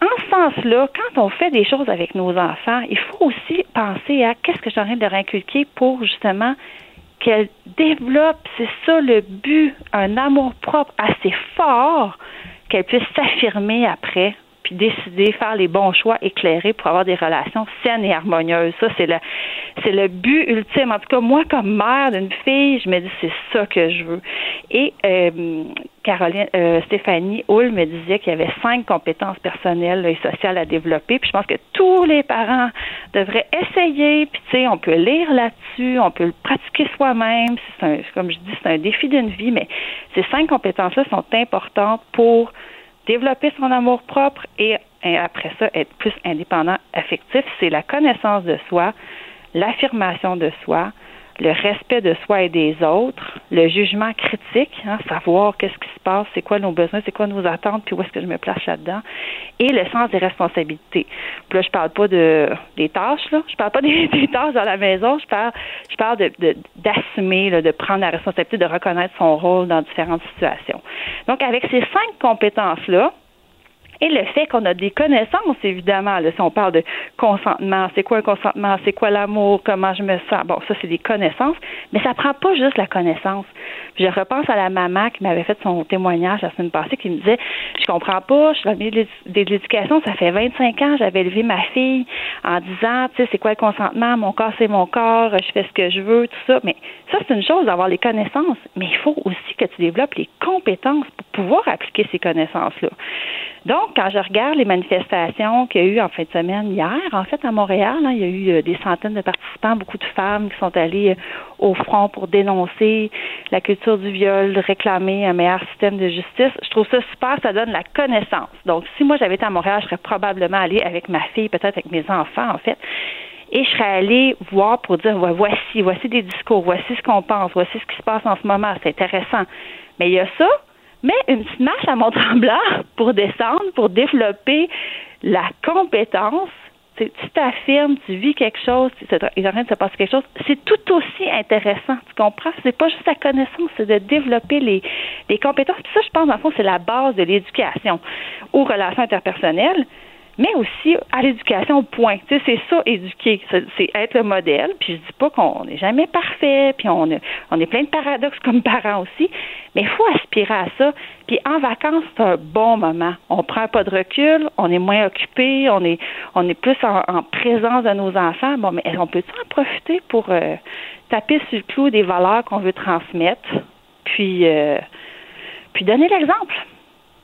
en ce sens-là, quand on fait des choses avec nos enfants, il faut aussi penser à qu'est-ce que j'ai envie de leur inculquer pour justement qu'elles développent, c'est ça le but, un amour propre assez fort qu'elles puissent s'affirmer après puis décider, faire les bons choix éclairés pour avoir des relations saines et harmonieuses. Ça, c'est le, c'est le but ultime. En tout cas, moi, comme mère d'une fille, je me dis, c'est ça que je veux. Et euh, Caroline, euh, Stéphanie Hull me disait qu'il y avait cinq compétences personnelles et sociales à développer. Puis je pense que tous les parents devraient essayer. Puis tu sais, on peut lire là-dessus, on peut le pratiquer soi-même. C'est un, comme je dis, c'est un défi d'une vie, mais ces cinq compétences-là sont importantes pour développer son amour propre et, après ça, être plus indépendant affectif, c'est la connaissance de soi, l'affirmation de soi, le respect de soi et des autres, le jugement critique, hein, savoir qu'est-ce qui se passe, c'est quoi nos besoins, c'est quoi nos attentes, puis où est-ce que je me place là-dedans, et le sens des responsabilités. Puis là, je parle pas de des tâches, là, je parle pas des, tâches dans la maison, je parle, je parle de d'assumer, de, de prendre la responsabilité, de reconnaître son rôle dans différentes situations. Donc, avec ces cinq compétences-là, et le fait qu'on a des connaissances, évidemment, là, si on parle de consentement, c'est quoi un consentement, c'est quoi l'amour, comment je me sens, bon, ça, c'est des connaissances, mais ça prend pas juste la connaissance. Je repense à la maman qui m'avait fait son témoignage la semaine passée, qui me disait, je comprends pas, je suis dans le milieu de l'éducation, ça fait 25 ans, j'avais élevé ma fille en disant, tu sais, c'est quoi le consentement, mon corps, c'est mon corps, je fais ce que je veux, tout ça, mais ça, c'est une chose d'avoir les connaissances, mais il faut aussi que tu développes les compétences pour pouvoir appliquer ces connaissances-là. Donc, quand je regarde les manifestations qu'il y a eu en fin de semaine hier, en fait, à Montréal, hein, il y a eu euh, des centaines de participants, beaucoup de femmes qui sont allées euh, au front pour dénoncer la culture du viol, réclamer un meilleur système de justice. Je trouve ça super, ça donne la connaissance. Donc, si moi j'avais été à Montréal, je serais probablement allée avec ma fille, peut-être avec mes enfants, en fait. Et je serais allée voir pour dire, voici, voici des discours, voici ce qu'on pense, voici ce qui se passe en ce moment, c'est intéressant. Mais il y a ça, mais une petite marche à Mont-Tremblant pour descendre, pour développer la compétence. Tu t'affirmes, tu vis quelque chose, il est en train de se passer quelque chose. C'est tout aussi intéressant. Tu comprends? C'est pas juste la connaissance, c'est de développer les, les compétences. Puis ça, je pense, en fond, c'est la base de l'éducation aux relations interpersonnelles mais aussi à l'éducation, point. Tu sais, c'est ça, éduquer, c'est être le modèle. Puis je dis pas qu'on n'est jamais parfait, puis on, on est plein de paradoxes comme parents aussi, mais il faut aspirer à ça. Puis en vacances, c'est un bon moment. On prend pas de recul, on est moins occupé, on est on est plus en, présence de nos enfants. Bon, mais on peut en profiter pour euh, taper sur le clou des valeurs qu'on veut transmettre, puis euh, puis donner l'exemple.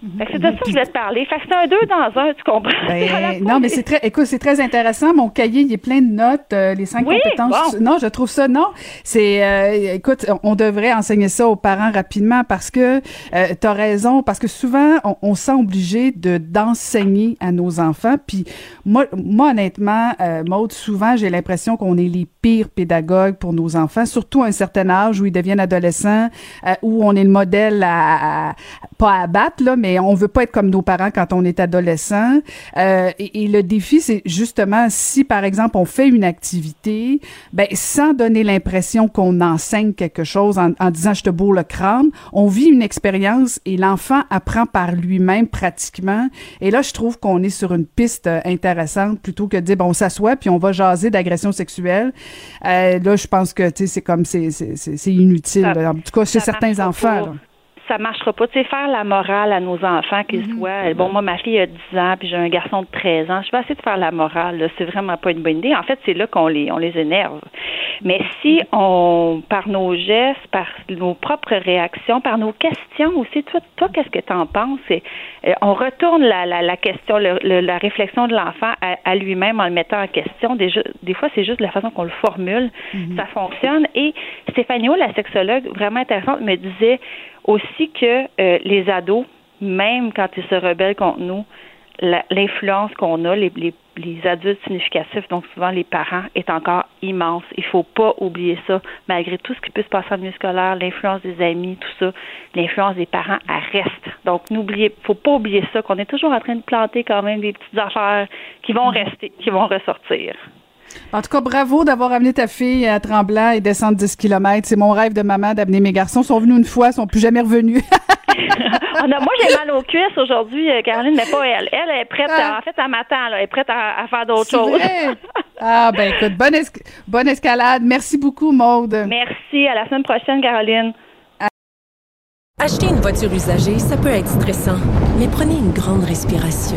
C'est de ça que je voulais te parler. Fait que c'est un deux dans un, tu comprends? Ben, non, mais c'est très, écoute, c'est très intéressant. Mon cahier, il est plein de notes, euh, les cinq compétences. Non, je trouve ça, non. C'est, euh, écoute, on devrait enseigner ça aux parents rapidement parce que euh, tu as raison, parce que souvent, on, on sent obligé de, d'enseigner à nos enfants. Puis moi, moi honnêtement, euh, Maude, souvent, j'ai l'impression qu'on est les pires pédagogues pour nos enfants, surtout à un certain âge où ils deviennent adolescents, euh, où on est le modèle à, à pas à battre, là, mais mais on veut pas être comme nos parents quand on est adolescent. Euh, et, le défi, c'est justement si, par exemple, on fait une activité, ben sans donner l'impression qu'on enseigne quelque chose en, disant je te bourre le crâne, on vit une expérience et l'enfant apprend par lui-même pratiquement. Et là, je trouve qu'on est sur une piste euh, intéressante plutôt que de dire bon, on s'assoit puis on va jaser d'agression sexuelle. Euh, là, je pense que tu sais, c'est comme c'est c'est inutile. en tout cas, chez certains enfants. Ça marchera pas. Tu sais, faire la morale à nos enfants, qu'ils mhm. soient. Bon, moi, ma fille a 10 ans, puis j'ai un garçon de 13 ans. Je vais essayer de faire la morale. Là. C'est vraiment pas une bonne idée. En fait, c'est là qu'on les, on les énerve. Mais si on, par nos gestes, par nos propres réactions, par nos questions aussi, toi, toi qu'est-ce que tu en penses? Euh, on retourne la, la, la question, la réflexion de l'enfant à, lui-même en le mettant en question. Des, des fois, c'est juste la façon qu'on le formule. Mhm. Ça fonctionne. Et Stéphanie la sexologue, vraiment intéressante, me disait aussi que euh, les ados, même quand ils se rebellent contre nous, l'influence qu'on a, les, les, les, adultes significatifs, donc souvent les parents, est encore immense. Il faut pas oublier ça. Malgré tout ce qui peut se passer en milieu scolaire, l'influence des amis, tout ça, l'influence des parents, elle reste. Donc, n'oubliez, faut pas oublier ça, qu'on est toujours en train de planter quand même des petites affaires qui vont mm-hmm. rester, qui vont ressortir. En tout cas, bravo d'avoir amené ta fille à Tremblant et descendre 10 km. C'est mon rêve de maman d'amener mes garçons. Ils sont venus une fois, ils sont plus jamais revenus. moi, j'ai mal aux cuisses aujourd'hui, euh, Caroline, mais pas elle. Elle est prête, ah. en fait, elle m'attend, elle est prête à, faire d'autres choses. ah, ben écoute, bonne, bonne escalade. Merci beaucoup, Maude. Merci. À la semaine prochaine, Caroline. Acheter une voiture usagée, ça peut être stressant, mais prenez une grande respiration.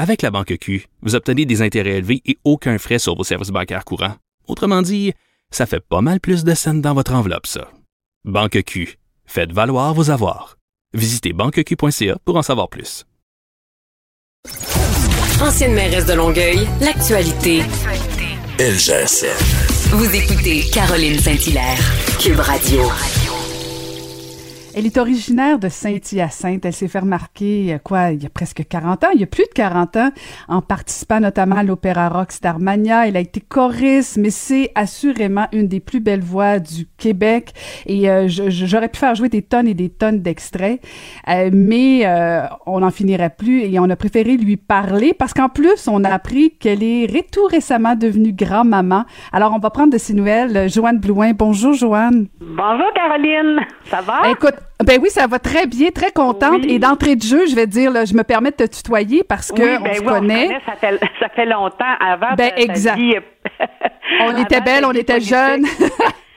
Avec la banque Q, vous obtenez des intérêts élevés et aucun frais sur vos services bancaires courants. Autrement dit, ça fait pas mal plus de scènes dans votre enveloppe, ça. Banque Q. Faites valoir vos avoirs. Visitez banqueq.ca pour en savoir plus. Ancienne mairesse de Longueuil, l'actualité. LGSN. Vous écoutez Caroline Saint-Hilaire, Cube Radio. Elle est originaire de Saint-Hyacinthe. Elle s'est fait remarquer, euh, quoi, il y a presque 40 ans, il y a plus de 40 ans, en participant notamment à l'opéra rock Starmania. Elle a été choriste, mais c'est assurément une des plus belles voix du Québec. Et euh, j'aurais pu faire jouer des tonnes et des tonnes d'extraits, euh, mais euh, on n'en finirait plus et on a préféré lui parler parce qu'en plus, on a appris qu'elle est tout récemment devenue grand-maman. Alors, on va prendre de ses nouvelles. Joanne Blouin. Bonjour, Joanne. Bonjour, Caroline. Ça va? Écoute, ben oui, ça va très bien, très contente. Et d'entrée de jeu, je vais dire, là, je me permets de te tutoyer parce que oui, on ben se oui, connaît. On connaît ça, fait, ça fait longtemps avant. Ben exact. vie- on était ta on était politique.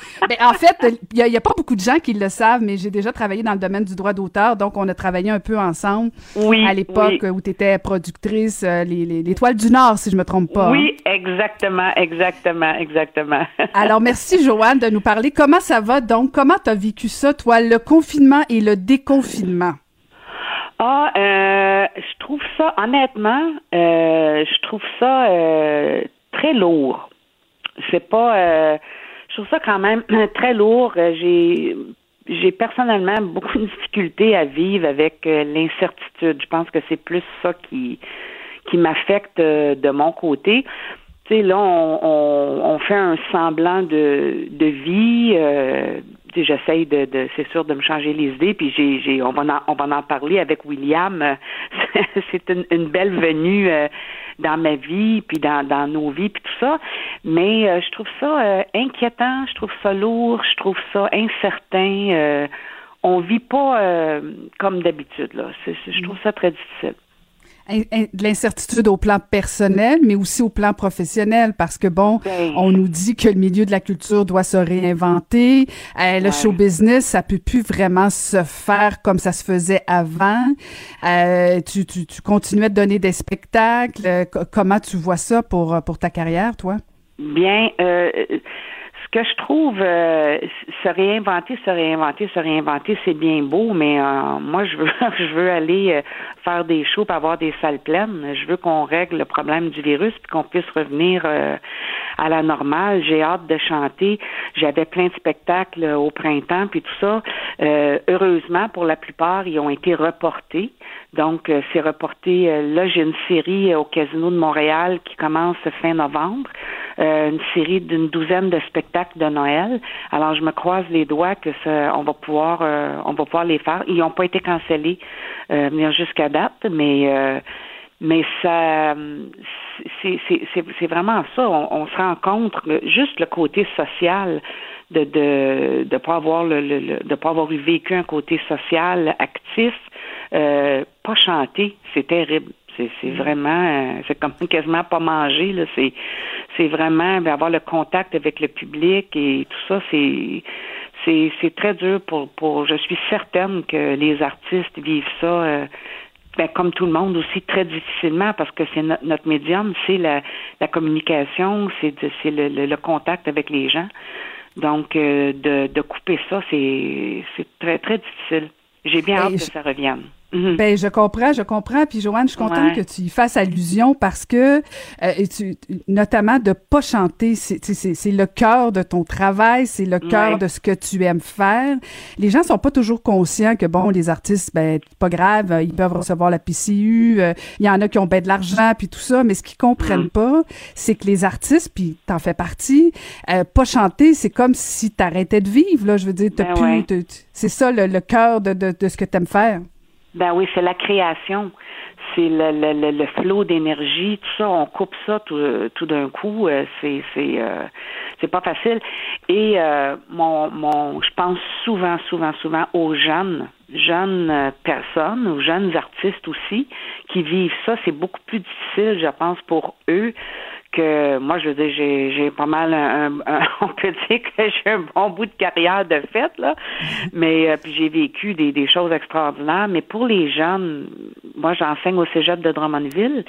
ben, en fait, il n'y a, pas beaucoup de gens qui le savent, mais j'ai déjà travaillé dans le domaine du droit d'auteur, donc on a travaillé un peu ensemble Oui, à l'époque oui. où tu étais productrice, euh, les, les, les Toiles du Nord, si je me trompe pas. hein. Oui, exactement, exactement, exactement. Alors, merci, Joanne, de nous parler. Comment ça va? Donc? Comment tu as vécu ça, toi, le confinement et le déconfinement? Ah, euh, je trouve ça, honnêtement, euh, je trouve ça euh, très lourd. C'est pas, je trouve ça quand même très lourd. Euh, J'ai, j'ai personnellement beaucoup de difficultés à vivre avec euh, l'incertitude. Je pense que c'est plus ça qui, qui m'affecte euh, de mon côté. Tu sais, là, on, on, on fait un semblant de, de vie. Euh, j'essaye de, de c'est sûr, de me changer les idées. Puis j'ai, j'ai, on va en, on va en parler avec William. Euh, c'est une, une belle venue euh, dans ma vie, puis dans, dans nos vies, puis tout ça. Mais euh, je trouve ça euh, inquiétant, je trouve ça lourd, je trouve ça incertain. On vit pas comme d'habitude là. C'est- je trouve ça très difficile. De l'incertitude au plan personnel, mais aussi au plan professionnel, parce que bon, Ben. on nous dit que le milieu de la culture doit se réinventer. Euh, le Ouais. show business, ça peut plus vraiment se faire comme ça se faisait avant. Euh, tu, tu, tu continuais de donner des spectacles. Euh, co- comment tu vois ça pour, pour ta carrière, toi? Bien, euh, que je trouve, euh, se réinventer, se réinventer, se réinventer, c'est bien beau, mais euh, moi, je veux, je veux aller euh, faire des shows, pour avoir des salles pleines. Je veux qu'on règle le problème du virus, puis qu'on puisse revenir euh, à la normale. J'ai hâte de chanter. J'avais plein de spectacles au printemps, puis tout ça. Euh, heureusement, pour la plupart, ils ont été reportés. Donc, euh, c'est reporté. euh, là, j'ai une série euh, au Casino de Montréal qui commence fin novembre. Euh, une série d'une douzaine de spectacles de Noël. Alors, je me croise les doigts que ça, on va pouvoir, euh, on va pouvoir les faire. Ils n'ont pas été cancellés jusqu'à date, mais mais ça, c'est vraiment ça. On, on se rend compte juste le côté social de de de pas avoir le, le- le- de pas avoir vécu un côté social actif, euh, pas chanter, c'est terrible. C'est c'est vraiment, euh, c'est comme quasiment pas manger là. C'est c'est vraiment ben, avoir le contact avec le public et tout ça. C'est c'est c'est très dur pour pour. Je suis certaine que les artistes vivent ça. euh, ben, comme tout le monde aussi très difficilement parce que c'est no- notre médium, c'est la, la communication, c'est c'est le, le- le contact avec les gens. Donc euh, de, de couper ça, c'est c'est très très difficile. J'ai bien Ben, hâte que ça revienne. Mhm. Ben, je comprends, je comprends. Puis, Joanne, je suis contente Ouais. que tu y fasses allusion parce que, euh, et tu, notamment de pas chanter, c'est le cœur de ton travail, c'est le cœur Ouais. de ce que tu aimes faire. Les gens sont pas toujours conscients que, bon, les artistes, ben, pas grave, euh, ils peuvent recevoir la PCU, euh, il y en a qui ont ben de l'argent, puis tout ça, mais ce qu'ils comprennent Mm. pas, c'est que les artistes, puis t'en fais partie, euh, pas chanter, c'est comme si t'arrêtais de vivre, là. Je veux dire, t'as Ben ouais. c'est ça le, le cœur de, de, de ce que t'aimes faire. Ben oui, c'est la création. C'est le, le, le, le flot d'énergie, tout ça, on coupe ça tout, tout d'un coup, euh, c'est c'est euh, c'est pas facile. Et euh, mon mon je pense souvent, souvent, souvent aux jeunes, jeunes euh, personnes, aux jeunes artistes aussi, qui vivent ça. C'est beaucoup plus difficile, je pense, pour eux que moi, je veux dire, j'ai, j'ai pas mal un, on peut dire que j'ai un bon bout de carrière de fait, là. Mais euh, puis j'ai vécu des, des choses extraordinaires. Mais pour les jeunes, moi j'enseigne au Cégep de Drummondville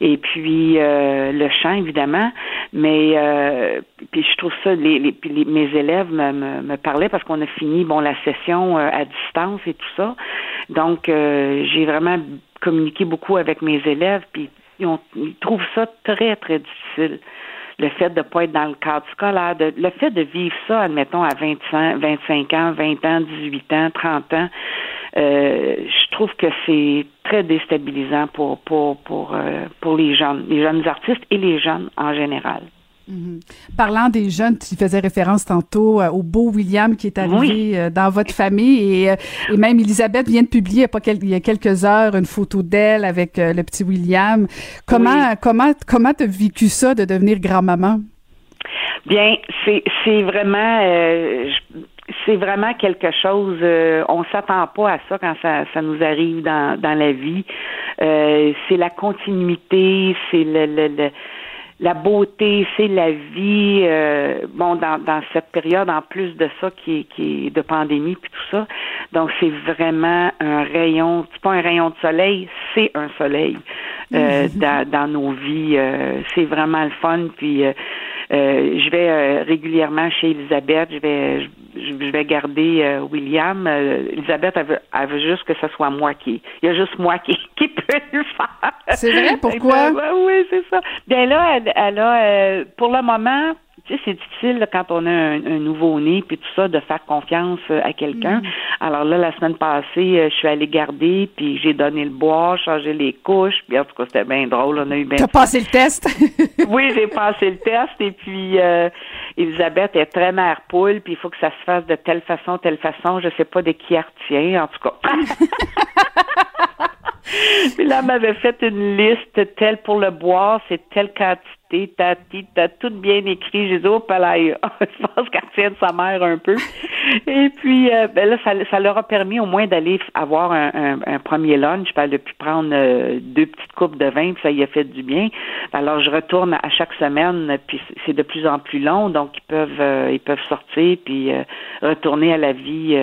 et puis euh, le chant, évidemment. Mais euh, puis je trouve ça, les, les, les mes élèves me, me, me, parlaient parce qu'on a fini bon la session à distance et tout ça. Donc j'ai vraiment communiqué beaucoup avec mes élèves, puis ils, trouvent ça très, très difficile. Le fait de ne pas être dans le cadre scolaire, le fait de vivre ça, admettons, à 25, 25 ans, 20 ans, 18 ans, 30 ans, euh, je trouve que c'est très déstabilisant pour, pour, pour, euh, pour les jeunes, les jeunes artistes et les jeunes en général. Mhm. Parlant des jeunes, tu faisais référence tantôt euh, au beau William qui est arrivé euh, dans votre famille et, euh, et, même Elisabeth vient de publier il y a, quelques heures une photo d'elle avec le petit William. Comment comment comment t'as vécu ça de devenir grand-maman? Bien, c'est c'est vraiment c'est vraiment quelque chose. on s'attend pas à ça quand ça, ça nous arrive dans dans la vie. c'est la continuité, c'est le, le, le la beauté, c'est la vie. Euh, bon, dans, dans cette période, en plus de ça, qui est, qui est de pandémie puis tout ça. Donc, c'est vraiment un rayon. C'est pas un rayon de soleil, c'est un soleil euh, dans, dans, nos vies. Euh, c'est vraiment le fun. Puis, je vais régulièrement chez Elisabeth. Je vais, je, vais garder William. Elisabeth, elle veut, elle veut, juste que ce soit moi qui. Il y a juste moi qui, qui peut le faire. C'est vrai? Pourquoi? Oui, c'est ça. Bien là, elle, elle a, euh, pour le moment, tu sais, c'est difficile quand on a un, nouveau-né puis tout ça de faire confiance euh, à quelqu'un. Mm. Alors là, la semaine passée, euh, je suis allée garder puis j'ai donné le bois, changé les couches, puis en tout cas, c'était bien drôle. On a eu bien. T'as passé le test? Oui, j'ai passé le test et puis Elisabeth est très mère poule puis il faut que ça se fasse de telle façon, telle façon. Je sais pas de qui elle retient, en tout cas. Puis là, elle m'avait fait une liste telle pour le bois, c'est telle quantité, t'as, t'as tout bien écrit. J'ai dit, oh, je pense qu'elle tient de sa mère un peu. Et puis, euh, ben là, ça, ça, leur a permis au moins d'aller avoir un, un, premier lunch. Puis elle a pu prendre euh, deux petites coupes de vin, puis ça y a fait du bien. Alors, je retourne à chaque semaine, puis c'est de plus en plus long, donc ils peuvent, euh, ils peuvent sortir, puis retourner à la vie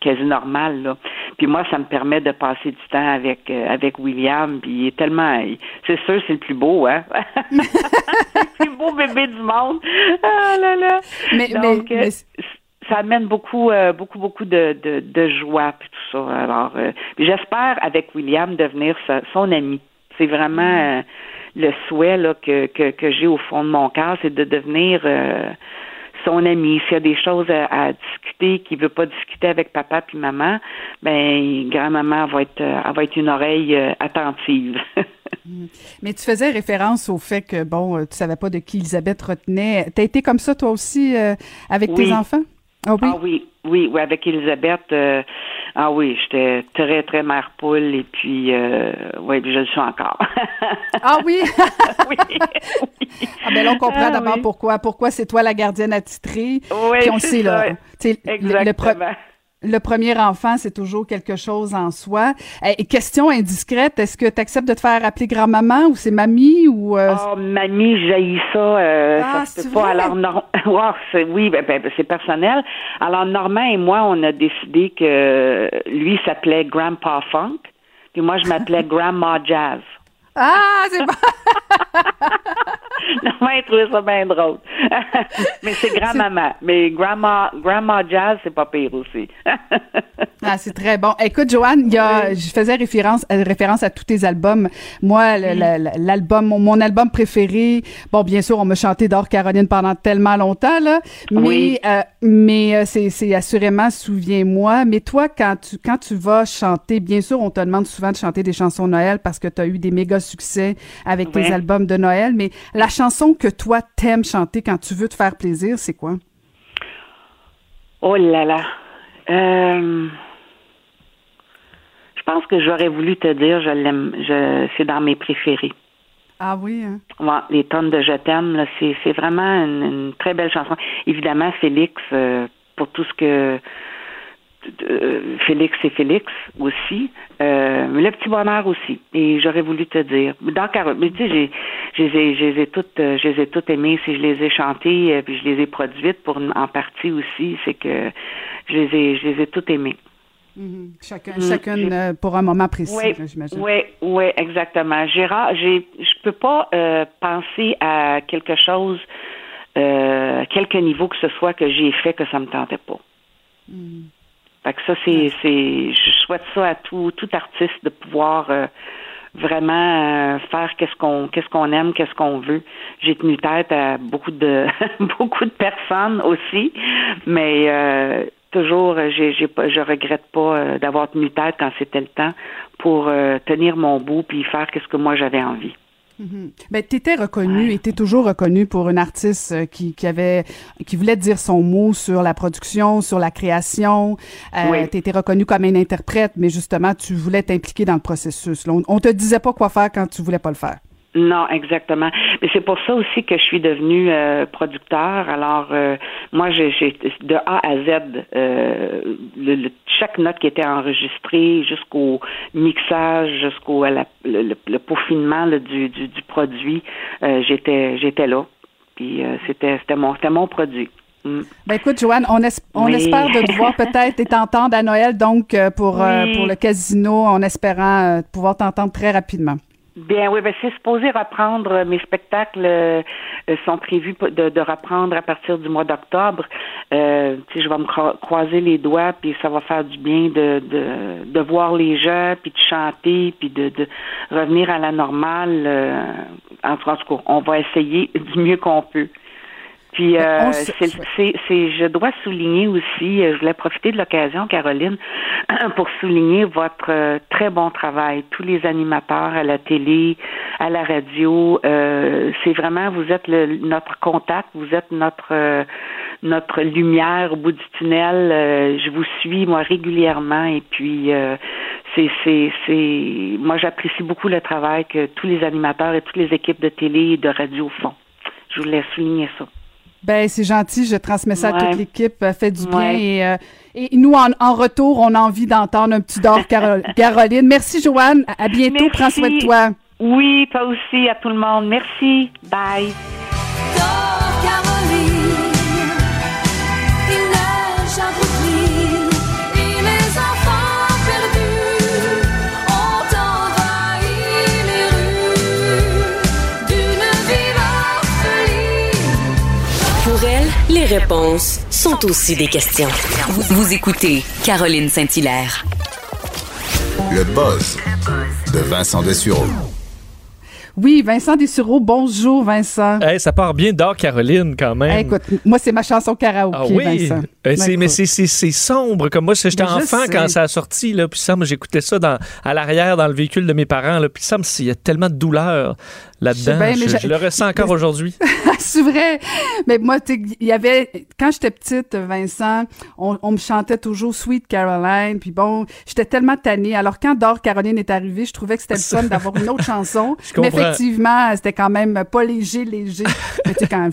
quasi normale. Là. Puis moi, ça me permet de passer du temps avec avec William, puis il est tellement, c'est sûr, c'est le plus beau, hein? le plus beau bébé du monde. Ah là là. Mais, Donc, mais, ça amène beaucoup, euh, beaucoup, beaucoup de, de, de joie puis tout ça. Alors, euh, j'espère avec William devenir son ami. C'est vraiment euh, le souhait là, que, que, que j'ai au fond de mon cœur, c'est de devenir son ami. S'il y a des choses à, discuter qu'il veut pas discuter avec papa puis maman, ben grand-maman va être, elle va être une oreille attentive. Mais tu faisais référence au fait que bon, tu savais pas de qui Elisabeth retenait. T'as été comme ça toi aussi avec tes enfants? Ah oui? Ah oui, oui, oui, avec Elisabeth, euh, ah oui, j'étais très, très mère poule et puis, euh, oui, je le suis encore. ah oui? oui, Ah ben là, on comprend ah d'abord pourquoi. Pourquoi c'est toi la gardienne attitrée? Oui, puis on sait, là, Exactement. Le premier enfant, c'est toujours quelque chose en soi. Et question indiscrète, est-ce que tu acceptes de te faire appeler grand-maman ou c'est mamie ou euh... Oh, mamie, j'ai ça. Euh, ah, ça se pas. Alors non, oui, ben, ben, c'est personnel. Alors Normand et moi, on a décidé que lui s'appelait Grandpa Funk, puis moi je m'appelais Grandma Jazz. Ah, c'est bon. non, mais trouvé ça bien drôle. mais c'est grand-maman. Mais grandma, grandma jazz, c'est pas pire aussi. ah, c'est très bon. Écoute, Joanne, il y a, je faisais référence, euh, référence à tous tes albums. Moi, l'album, mon, album préféré, bon, bien sûr, on m'a chanté d'Or Caroline pendant tellement longtemps, là. Mais, oui. euh, mais euh, c'est, assurément Souviens-moi. Mais toi, quand tu, quand tu vas chanter, bien sûr, on te demande souvent de chanter des chansons de Noël parce que tu as eu des méga succès avec tes albums de Noël. Mais la chanson que toi t'aimes chanter quand tu veux te faire plaisir, c'est quoi? Oh là là. Euh, je pense que j'aurais voulu te dire, je l'aime, je, c'est dans mes préférés. Ah oui, hein? les tonnes de Je t'aime, c'est, c'est vraiment une, très belle chanson. Évidemment, Félix, euh, pour tout ce que Félix et Félix aussi, euh, le petit bonheur aussi. Et j'aurais voulu te dire, dans mais tu sais, j'ai, j'ai, je les ai toutes, euh, je les ai toutes aimées. Si je les ai chantées, euh, puis je les ai produites pour en partie aussi, c'est que je les ai, je les ai toutes aimées. Mm-hmm. Chacun, mm. chacune pour un moment précis, oui, j'imagine. Oui, oui, exactement. Gérard, j'ai, je peux pas penser à quelque chose, quelque niveau que ce soit que j'ai fait que ça me tentait pas. Mm. Fait que ça, c'est, c'est, je souhaite ça à tout, tout artiste de pouvoir euh, vraiment euh, faire qu'est-ce qu'on, qu'est-ce qu'on aime, qu'est-ce qu'on veut. J'ai tenu tête à beaucoup de, beaucoup de personnes aussi, mais euh, toujours, j'ai, j'ai pas, je regrette pas d'avoir tenu tête quand c'était le temps pour tenir mon bout puis faire qu'est-ce que moi j'avais envie. Mm Ben, t'étais reconnu et t'es toujours reconnu pour une artiste euh, qui, qui avait, qui voulait dire son mot sur la production, sur la création. Euh, oui. T'étais reconnu comme un interprète, mais justement, tu voulais t'impliquer dans le processus. on, on te disait pas quoi faire quand tu voulais pas le faire. Non, exactement. Mais c'est pour ça aussi que je suis devenue euh, producteur. Alors, euh, moi, j'ai de A à Z euh, le, chaque note qui était enregistrée jusqu'au mixage, jusqu'au le, le, peaufinement du, du, du, produit, j'étais j'étais là. Puis c'était c'était mon c'était mon produit. Mm. Ben écoute, Joanne, on, on espère de te voir peut-être et t'entendre à Noël, donc pour, pour le casino, en espérant pouvoir t'entendre très rapidement. Bien, oui, ben c'est supposé reprendre. Mes spectacles euh, sont prévus de, de, reprendre à partir du mois d'octobre. Euh, je vais me croiser les doigts, puis ça va faire du bien de, de, de voir les gens, puis de chanter, puis de, de revenir à la normale. Euh, en tout cas, on va essayer du mieux qu'on peut. Puis euh, c'est, je dois souligner aussi, euh, je voulais profiter de l'occasion, Caroline, pour souligner votre euh, très bon travail. Tous les animateurs à la télé, à la radio, euh, c'est vraiment vous êtes le, notre contact, vous êtes notre notre lumière au bout du tunnel. je vous suis moi régulièrement et puis c'est c'est c'est moi j'apprécie beaucoup le travail que tous les animateurs et toutes les équipes de télé et de radio font. Je voulais souligner ça. Ben c'est gentil, je transmets ça à toute l'équipe, fait du bien et, euh, et nous en, en, retour, on a envie d'entendre un petit d'or Caroline. Merci Joanne, à bientôt, prends soin de toi. Oui, toi aussi à tout le monde. Merci. Bye. Réponses sont aussi des questions. Vous, écoutez Caroline Saint-Hilaire. Le buzz de Vincent Dessureau. Oui, Vincent Dessureau, bonjour Vincent. Hey, ça part bien d'or, Caroline, quand même. écoute, moi, c'est ma chanson karaoké, ah oui? Vincent. Euh, mais c'est sombre, comme moi, j'étais enfant quand ça a sorti, là, puis ça, moi, j'écoutais ça dans, à l'arrière dans le véhicule de mes parents, là, puis ça, il y a tellement de douleur là-dedans. Je, je, le ressens encore aujourd'hui. c'est vrai. Mais moi, il y avait, quand j'étais petite, Vincent, on, on, me chantait toujours Sweet Caroline. Puis bon, j'étais tellement tannée. Alors, quand Dor Caroline est arrivée, je trouvais que c'était le fun d'avoir une autre chanson. Mais effectivement, c'était quand même pas léger, léger. Mais tu sais, quand,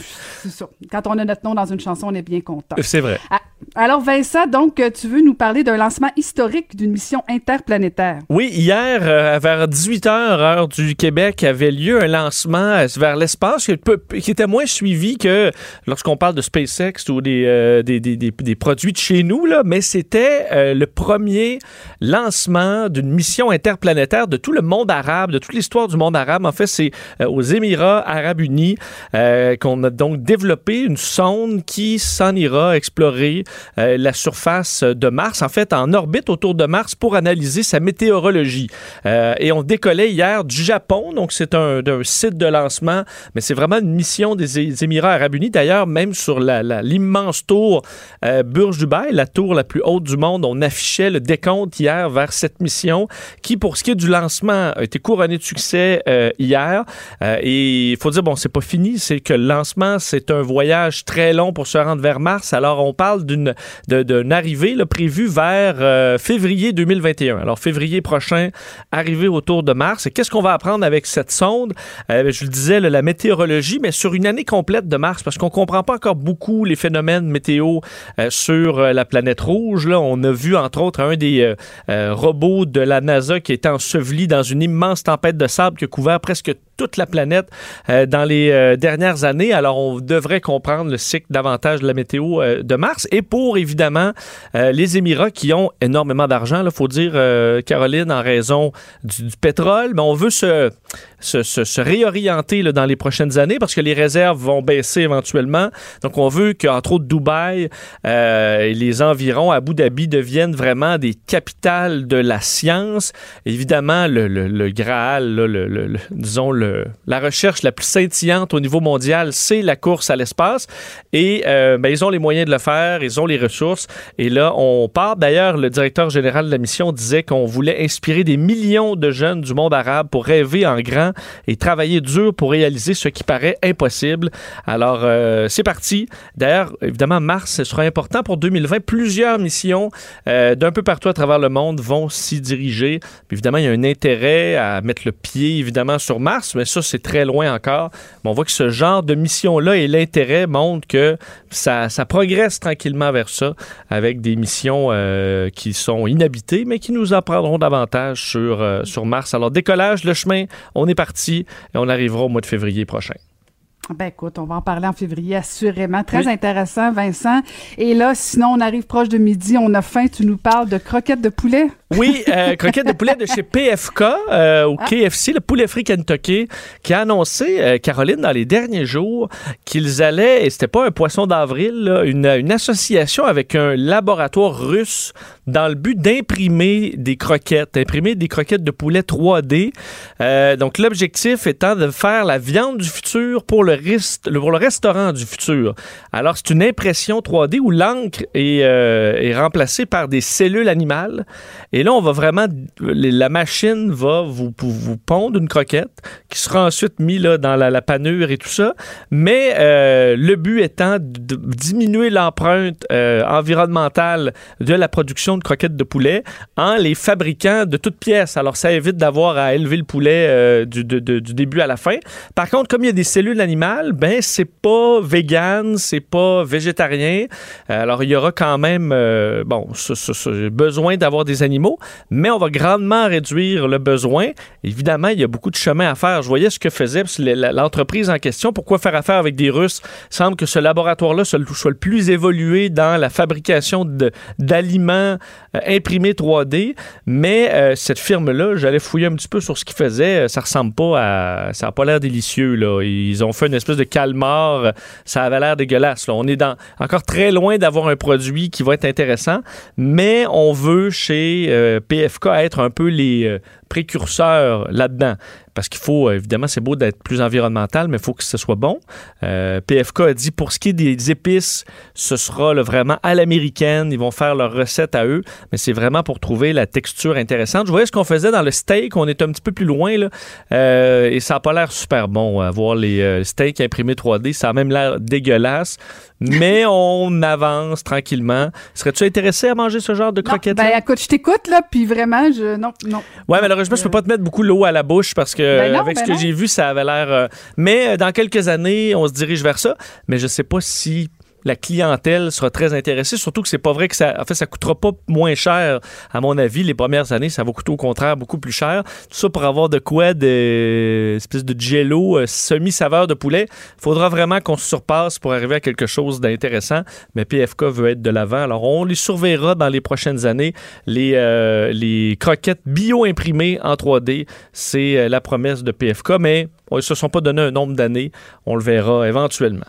quand on a notre nom dans une chanson, on est bien content. C'est vrai. Ah, alors, Vincent, donc, tu veux nous parler d'un lancement historique d'une mission interplanétaire? Oui, hier, euh, vers 18h, heure du Québec, avait lieu un lancement euh, vers l'espace qui, était moins suivi que lorsqu'on parle de SpaceX ou des, euh, produits de chez nous, mais c'était euh, le premier lancement d'une mission interplanétaire de tout le monde arabe, de toute l'histoire du monde arabe. En fait, c'est aux Émirats arabes unis qu'on a donc développé une sonde qui s'en ira explorer la surface de Mars, en fait, en orbite autour de Mars pour analyser sa météorologie. et on décollait hier du Japon, donc c'est un, un site de lancement, mais c'est vraiment une mission des Émirats arabes unis. D'ailleurs, même sur l'immense la, tour euh, Burj Dubai, la tour la plus haute du monde, on affichait le décompte hier vers cette mission qui, pour ce qui est du lancement, a été couronnée de succès euh, hier. Euh, et il faut dire, bon, c'est pas fini, c'est que le lancement, c'est un voyage très long pour se rendre vers Mars. Alors, on parle d'une d'une arrivée prévue vers euh, février 2021. Alors, février prochain, arrivée autour de mars. Et qu'est-ce qu'on va apprendre avec cette sonde? Euh, je le disais, la météorologie, mais sur une année complète de mars, parce qu'on comprend pas encore beaucoup les phénomènes météo euh, sur la planète rouge. Là, on a vu, entre autres, un des robots de la NASA qui est enseveli dans une immense tempête de sable qui a couvert presque toute la planète euh, dans les euh, dernières années. Alors, on devrait comprendre le cycle davantage de la météo euh, de Mars. Et pour, évidemment, les Émirats qui ont énormément d'argent, il faut dire, Caroline, en raison du, du pétrole, mais on veut se se, réorienter là, dans les prochaines années parce que les réserves vont baisser éventuellement. Donc, on veut qu'entre autres Dubaï euh, et les environs, Abu Dhabi, deviennent vraiment des capitales de la science. Évidemment, le, le, Graal, le, disons, la recherche la plus scintillante au niveau mondial, c'est la course à l'espace. Et euh, ben, ils ont les moyens de le faire, ils ont les ressources. Et là, on part. D'ailleurs, le directeur général de la mission disait qu'on voulait inspirer des millions de jeunes du monde arabe pour rêver en grand et travailler dur pour réaliser ce qui paraît impossible. Alors, euh, c'est parti. D'ailleurs, évidemment, mars, ce sera important pour 2020. Plusieurs missions euh, d'un peu partout à travers le monde vont s'y diriger. Évidemment, il y a un intérêt à mettre le pied, évidemment, sur Mars, mais ça, c'est très loin encore. Mais on voit que ce genre de mission-là et l'intérêt montrent que ça, progresse tranquillement vers ça, avec des missions euh, qui sont inhabitées, mais qui nous apprendront davantage sur, sur Mars. Alors, décollage, le chemin, on est parti et on arrivera au mois de février prochain. Ben écoute, on va en parler en février, assurément. Très intéressant, Vincent. Et là, sinon, on arrive proche de midi, on a faim, tu nous parles de croquettes de poulet? Oui, euh, croquettes de poulet de chez PFK euh, ou ah. KFC, le poulet frit Kentucky, qui a annoncé, euh, Caroline, dans les derniers jours, qu'ils allaient, et c'était pas un poisson d'avril, une, une association avec un laboratoire russe dans le but d'imprimer des croquettes, d'imprimer des croquettes de poulet 3D. donc, l'objectif étant de faire la viande du futur pour le, pour le restaurant du futur. Alors, c'est une impression 3D où l'encre est, est remplacée par des cellules animales. Et là, on va vraiment, la machine va vous, vous pondre une croquette qui sera ensuite mise là, dans la, panure et tout ça. Mais euh, le but étant de diminuer l'empreinte euh, environnementale de la production de croquettes de poulet en les fabriquant de toutes pièces. Alors, ça évite d'avoir à élever le poulet euh, du, du, début à la fin. Par contre, comme il y a des cellules animales, ben c'est pas vegan, c'est pas végétarien. Alors, il y aura quand même, bon, besoin d'avoir des animaux mais on va grandement réduire le besoin. Évidemment, il y a beaucoup de chemin à faire. Je voyais ce que faisait l'entreprise en question. Pourquoi faire affaire avec des Russes? Il semble que ce laboratoire-là soit le plus évolué dans la fabrication d'aliments euh, imprimés 3D. Mais euh, cette firme-là, j'allais fouiller un petit peu sur ce qu'ils faisaient. Ça ressemble pas à... Ça n'a pas l'air délicieux. Là. Ils ont fait une espèce de calmar. Ça avait l'air dégueulasse. Là. On est dans, encore très loin d'avoir un produit qui va être intéressant. Mais on veut chez euh, PFK être un peu les euh, précurseurs là-dedans parce qu'il faut, euh, évidemment, c'est beau d'être plus environnemental, mais il faut que ce soit bon. Euh, PFK a dit pour ce qui est des épices, ce sera vraiment à l'américaine. Ils vont faire leur recette à eux, mais c'est vraiment pour trouver la texture intéressante. Je voyais ce qu'on faisait dans le steak. On est un petit peu plus loin, là, euh, et ça n'a pas l'air super bon. à voir les steaks imprimés 3D, ça a même l'air dégueulasse. Mais on avance tranquillement. Serais-tu intéressé à manger ce genre de croquettes? Ben, écoute, je t'écoute, là, puis vraiment, je. Non, non. Ouais, malheureusement, je peux pas te mettre beaucoup l'eau à la bouche parce que ben avec ce ben que j'ai vu, ça avait l'air. Euh, mais euh, dans quelques années, on se dirige vers ça. Mais je sais pas si la clientèle sera très intéressée. Surtout que c'est pas vrai que ça, en fait, ça coûtera pas moins cher. À mon avis, les premières années, ça va coûter au contraire beaucoup plus cher. Tout ça pour avoir de quoi, de espèce de jello euh, semi-saveur de poulet. Faudra vraiment qu'on se surpasse pour arriver à quelque chose d'intéressant. Mais PFK veut être de l'avant. Alors, on les surveillera dans les prochaines années. Les, euh, croquettes bio-imprimées en 3D, c'est euh, la promesse de PFK, mais ils se sont pas donné un nombre d'années. On le verra éventuellement.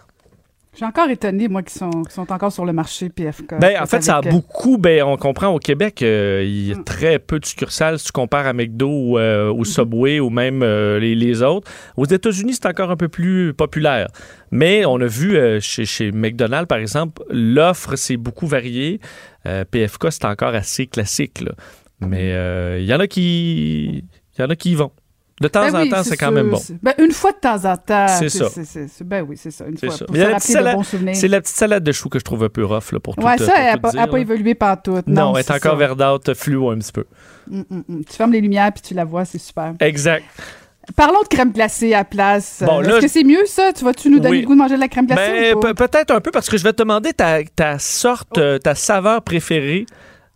Suis encore étonné, moi, qui sont, sont encore sur le marché PFK. Ben, en fait, ça a beaucoup. Ben, on comprend au Québec, euh, il y a mm. très peu de succursales si tu compares à McDo ou euh, au mm-hmm. Subway ou même euh, les, autres. Aux États-Unis, c'est encore un peu plus populaire. Mais on a vu chez, chez McDonald's, par exemple, l'offre s'est beaucoup variée. PFK, c'est encore assez classique. Là. Mais il y en a qui. Il y en a qui y vont. De temps Ben en temps, c'est quand même bon. Ben, une fois de temps en temps. C'est ça. c'est- Ben oui, c'est ça. Une fois. ça. Pour se la salade-. C'est la petite salade de choux que je trouve un peu rough là, pour tout. Ouais, ça, elle n'a pas, pas évolué partout. Non, Non, elle est encore ça. verdâtre, fluo un petit peu. Mm, mm, mm. Tu fermes les lumières puis tu la vois, c'est super. Exact. Parlons de crème glacée à la place. Bon, Est-ce que c'est mieux ça? Tu vas-tu nous donner Oui. le goût de manger de la crème glacée? Ben, peut-être un peu parce que je vais te demander ta, ta sorte, euh, ta saveur préférée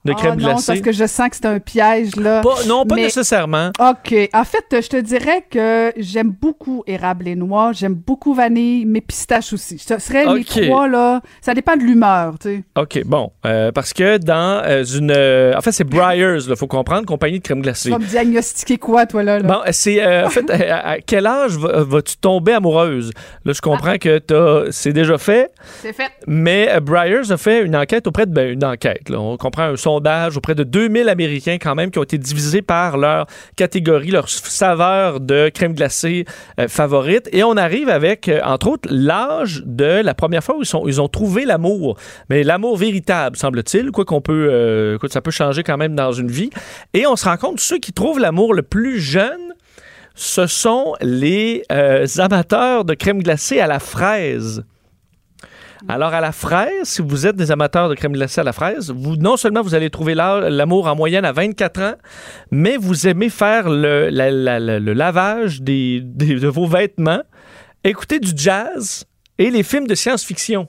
de Ah crème non, glacée. parce que je sens que c'est un piège, là. Pas- non, pas Mais- nécessairement. OK. En fait, je te dirais que j'aime beaucoup érable et noix, j'aime beaucoup vanille, mais pistache aussi. Ce serait les trois, là. Ça dépend de l'humeur, tu sais. OK, bon. Euh, parce que dans euh, une... euh, en fait, c'est Breyers, il faut comprendre, compagnie de crème Tu glacée. vas me diagnostiquer quoi, toi, là? là? Bon, c'est en fait à, à quel âge va- vas-tu tomber amoureuse? Là, je comprends que t'as- c'est déjà fait, C'est fait. mais Breyers a fait une enquête auprès de ben, une enquête. Là. On comprend un sondage auprès de 2000 Américains quand même qui ont été divisés par leur catégorie, leur saveur de crème glacée euh, favorite, et on arrive avec euh, entre autres l'âge de la première fois où ils, ils ont trouvé l'amour, mais l'amour véritable semble-t-il, quoi qu'on peut, euh, ça peut changer quand même dans une vie, et on se rend compte ceux qui trouvent l'amour le plus jeune ce sont les amateurs de crème glacée à la fraise. Alors, à la fraise, si vous êtes des amateurs de crème glacée à la fraise, vous, non seulement vous allez trouver la- l'amour en moyenne à 24 ans, mais vous aimez faire le lavage des, des- de vos vêtements, écouter du jazz et les films de science-fiction.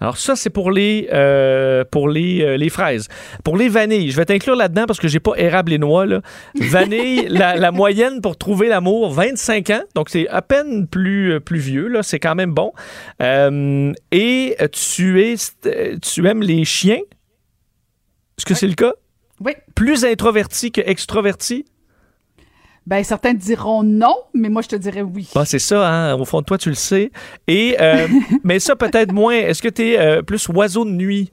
Alors ça, c'est pour les euh, pour les, euh, les fraises. Pour les vanilles, je vais t'inclure là-dedans parce que j'ai pas érable et noix. Là. Vanille, la, la moyenne pour trouver l'amour, 25 ans. Donc c'est à peine plus, euh, plus vieux. Là. C'est quand même bon. Euh, et tu, es, tu aimes les chiens? Est-ce que c'est le cas? Oui. Plus introverti que extroverti? Ben, certains diront non, mais moi, je te dirais oui. Bon, c'est ça, hein? au fond de toi, tu le sais. Et, euh, mais ça, peut-être moins. Est-ce que tu es plus oiseau de nuit?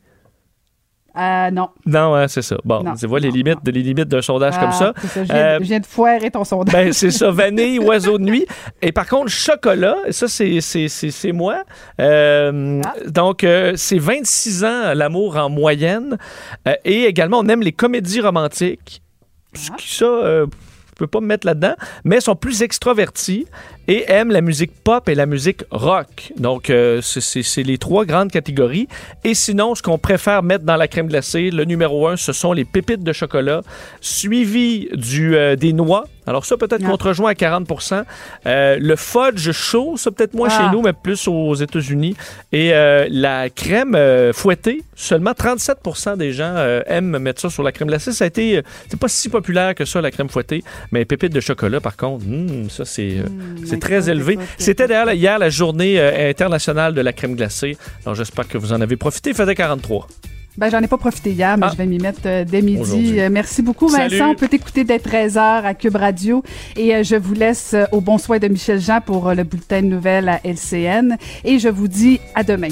Euh, non. Non, hein, c'est ça. Bon, Non, tu vois les limites, les limites d'un sondage Ah, comme ça. c'est ça. Je, viens, Euh, je viens de foirer ton sondage. ben, c'est ça, vanille, oiseau de nuit. Et par contre, chocolat, ça, c'est, moi. Euh, Ah. Donc, euh, c'est 26 ans l'amour en moyenne. Euh, et également, on aime les comédies romantiques. Qui, Ça, euh, peux pas me mettre là-dedans, mais sont plus extrovertis et aiment la musique pop et la musique rock. Donc, euh, c'est- les trois grandes catégories. Et sinon, ce qu'on préfère mettre dans la crème glacée, le numéro un, ce sont les pépites de chocolat, suivi du, euh, des noix. Alors ça, peut-être qu'on te rejoint à 40% Euh, Le fudge chaud, ça peut-être moins Ah. chez nous, mais plus aux États-Unis. Et euh, la crème euh, fouettée, seulement 37% des gens euh, aiment mettre ça sur la crème glacée. Ça a été, c'est pas si populaire que ça, la crème fouettée. Mais pépites de chocolat, par contre, hmm, ça c'est euh, c'est très élevé. C'était d'ailleurs hier la journée euh, internationale de la crème glacée. Alors j'espère que vous en avez profité. Il faisait 43. Ben, j'en ai pas profité hier, mais je vais m'y mettre euh, dès midi. Euh, merci beaucoup, Salut. Vincent. On peut t'écouter dès 13h à Cube Radio. Et euh, je vous laisse au bon soin de Michel Jean pour le bulletin de nouvelles à LCN. Et je vous dis à demain.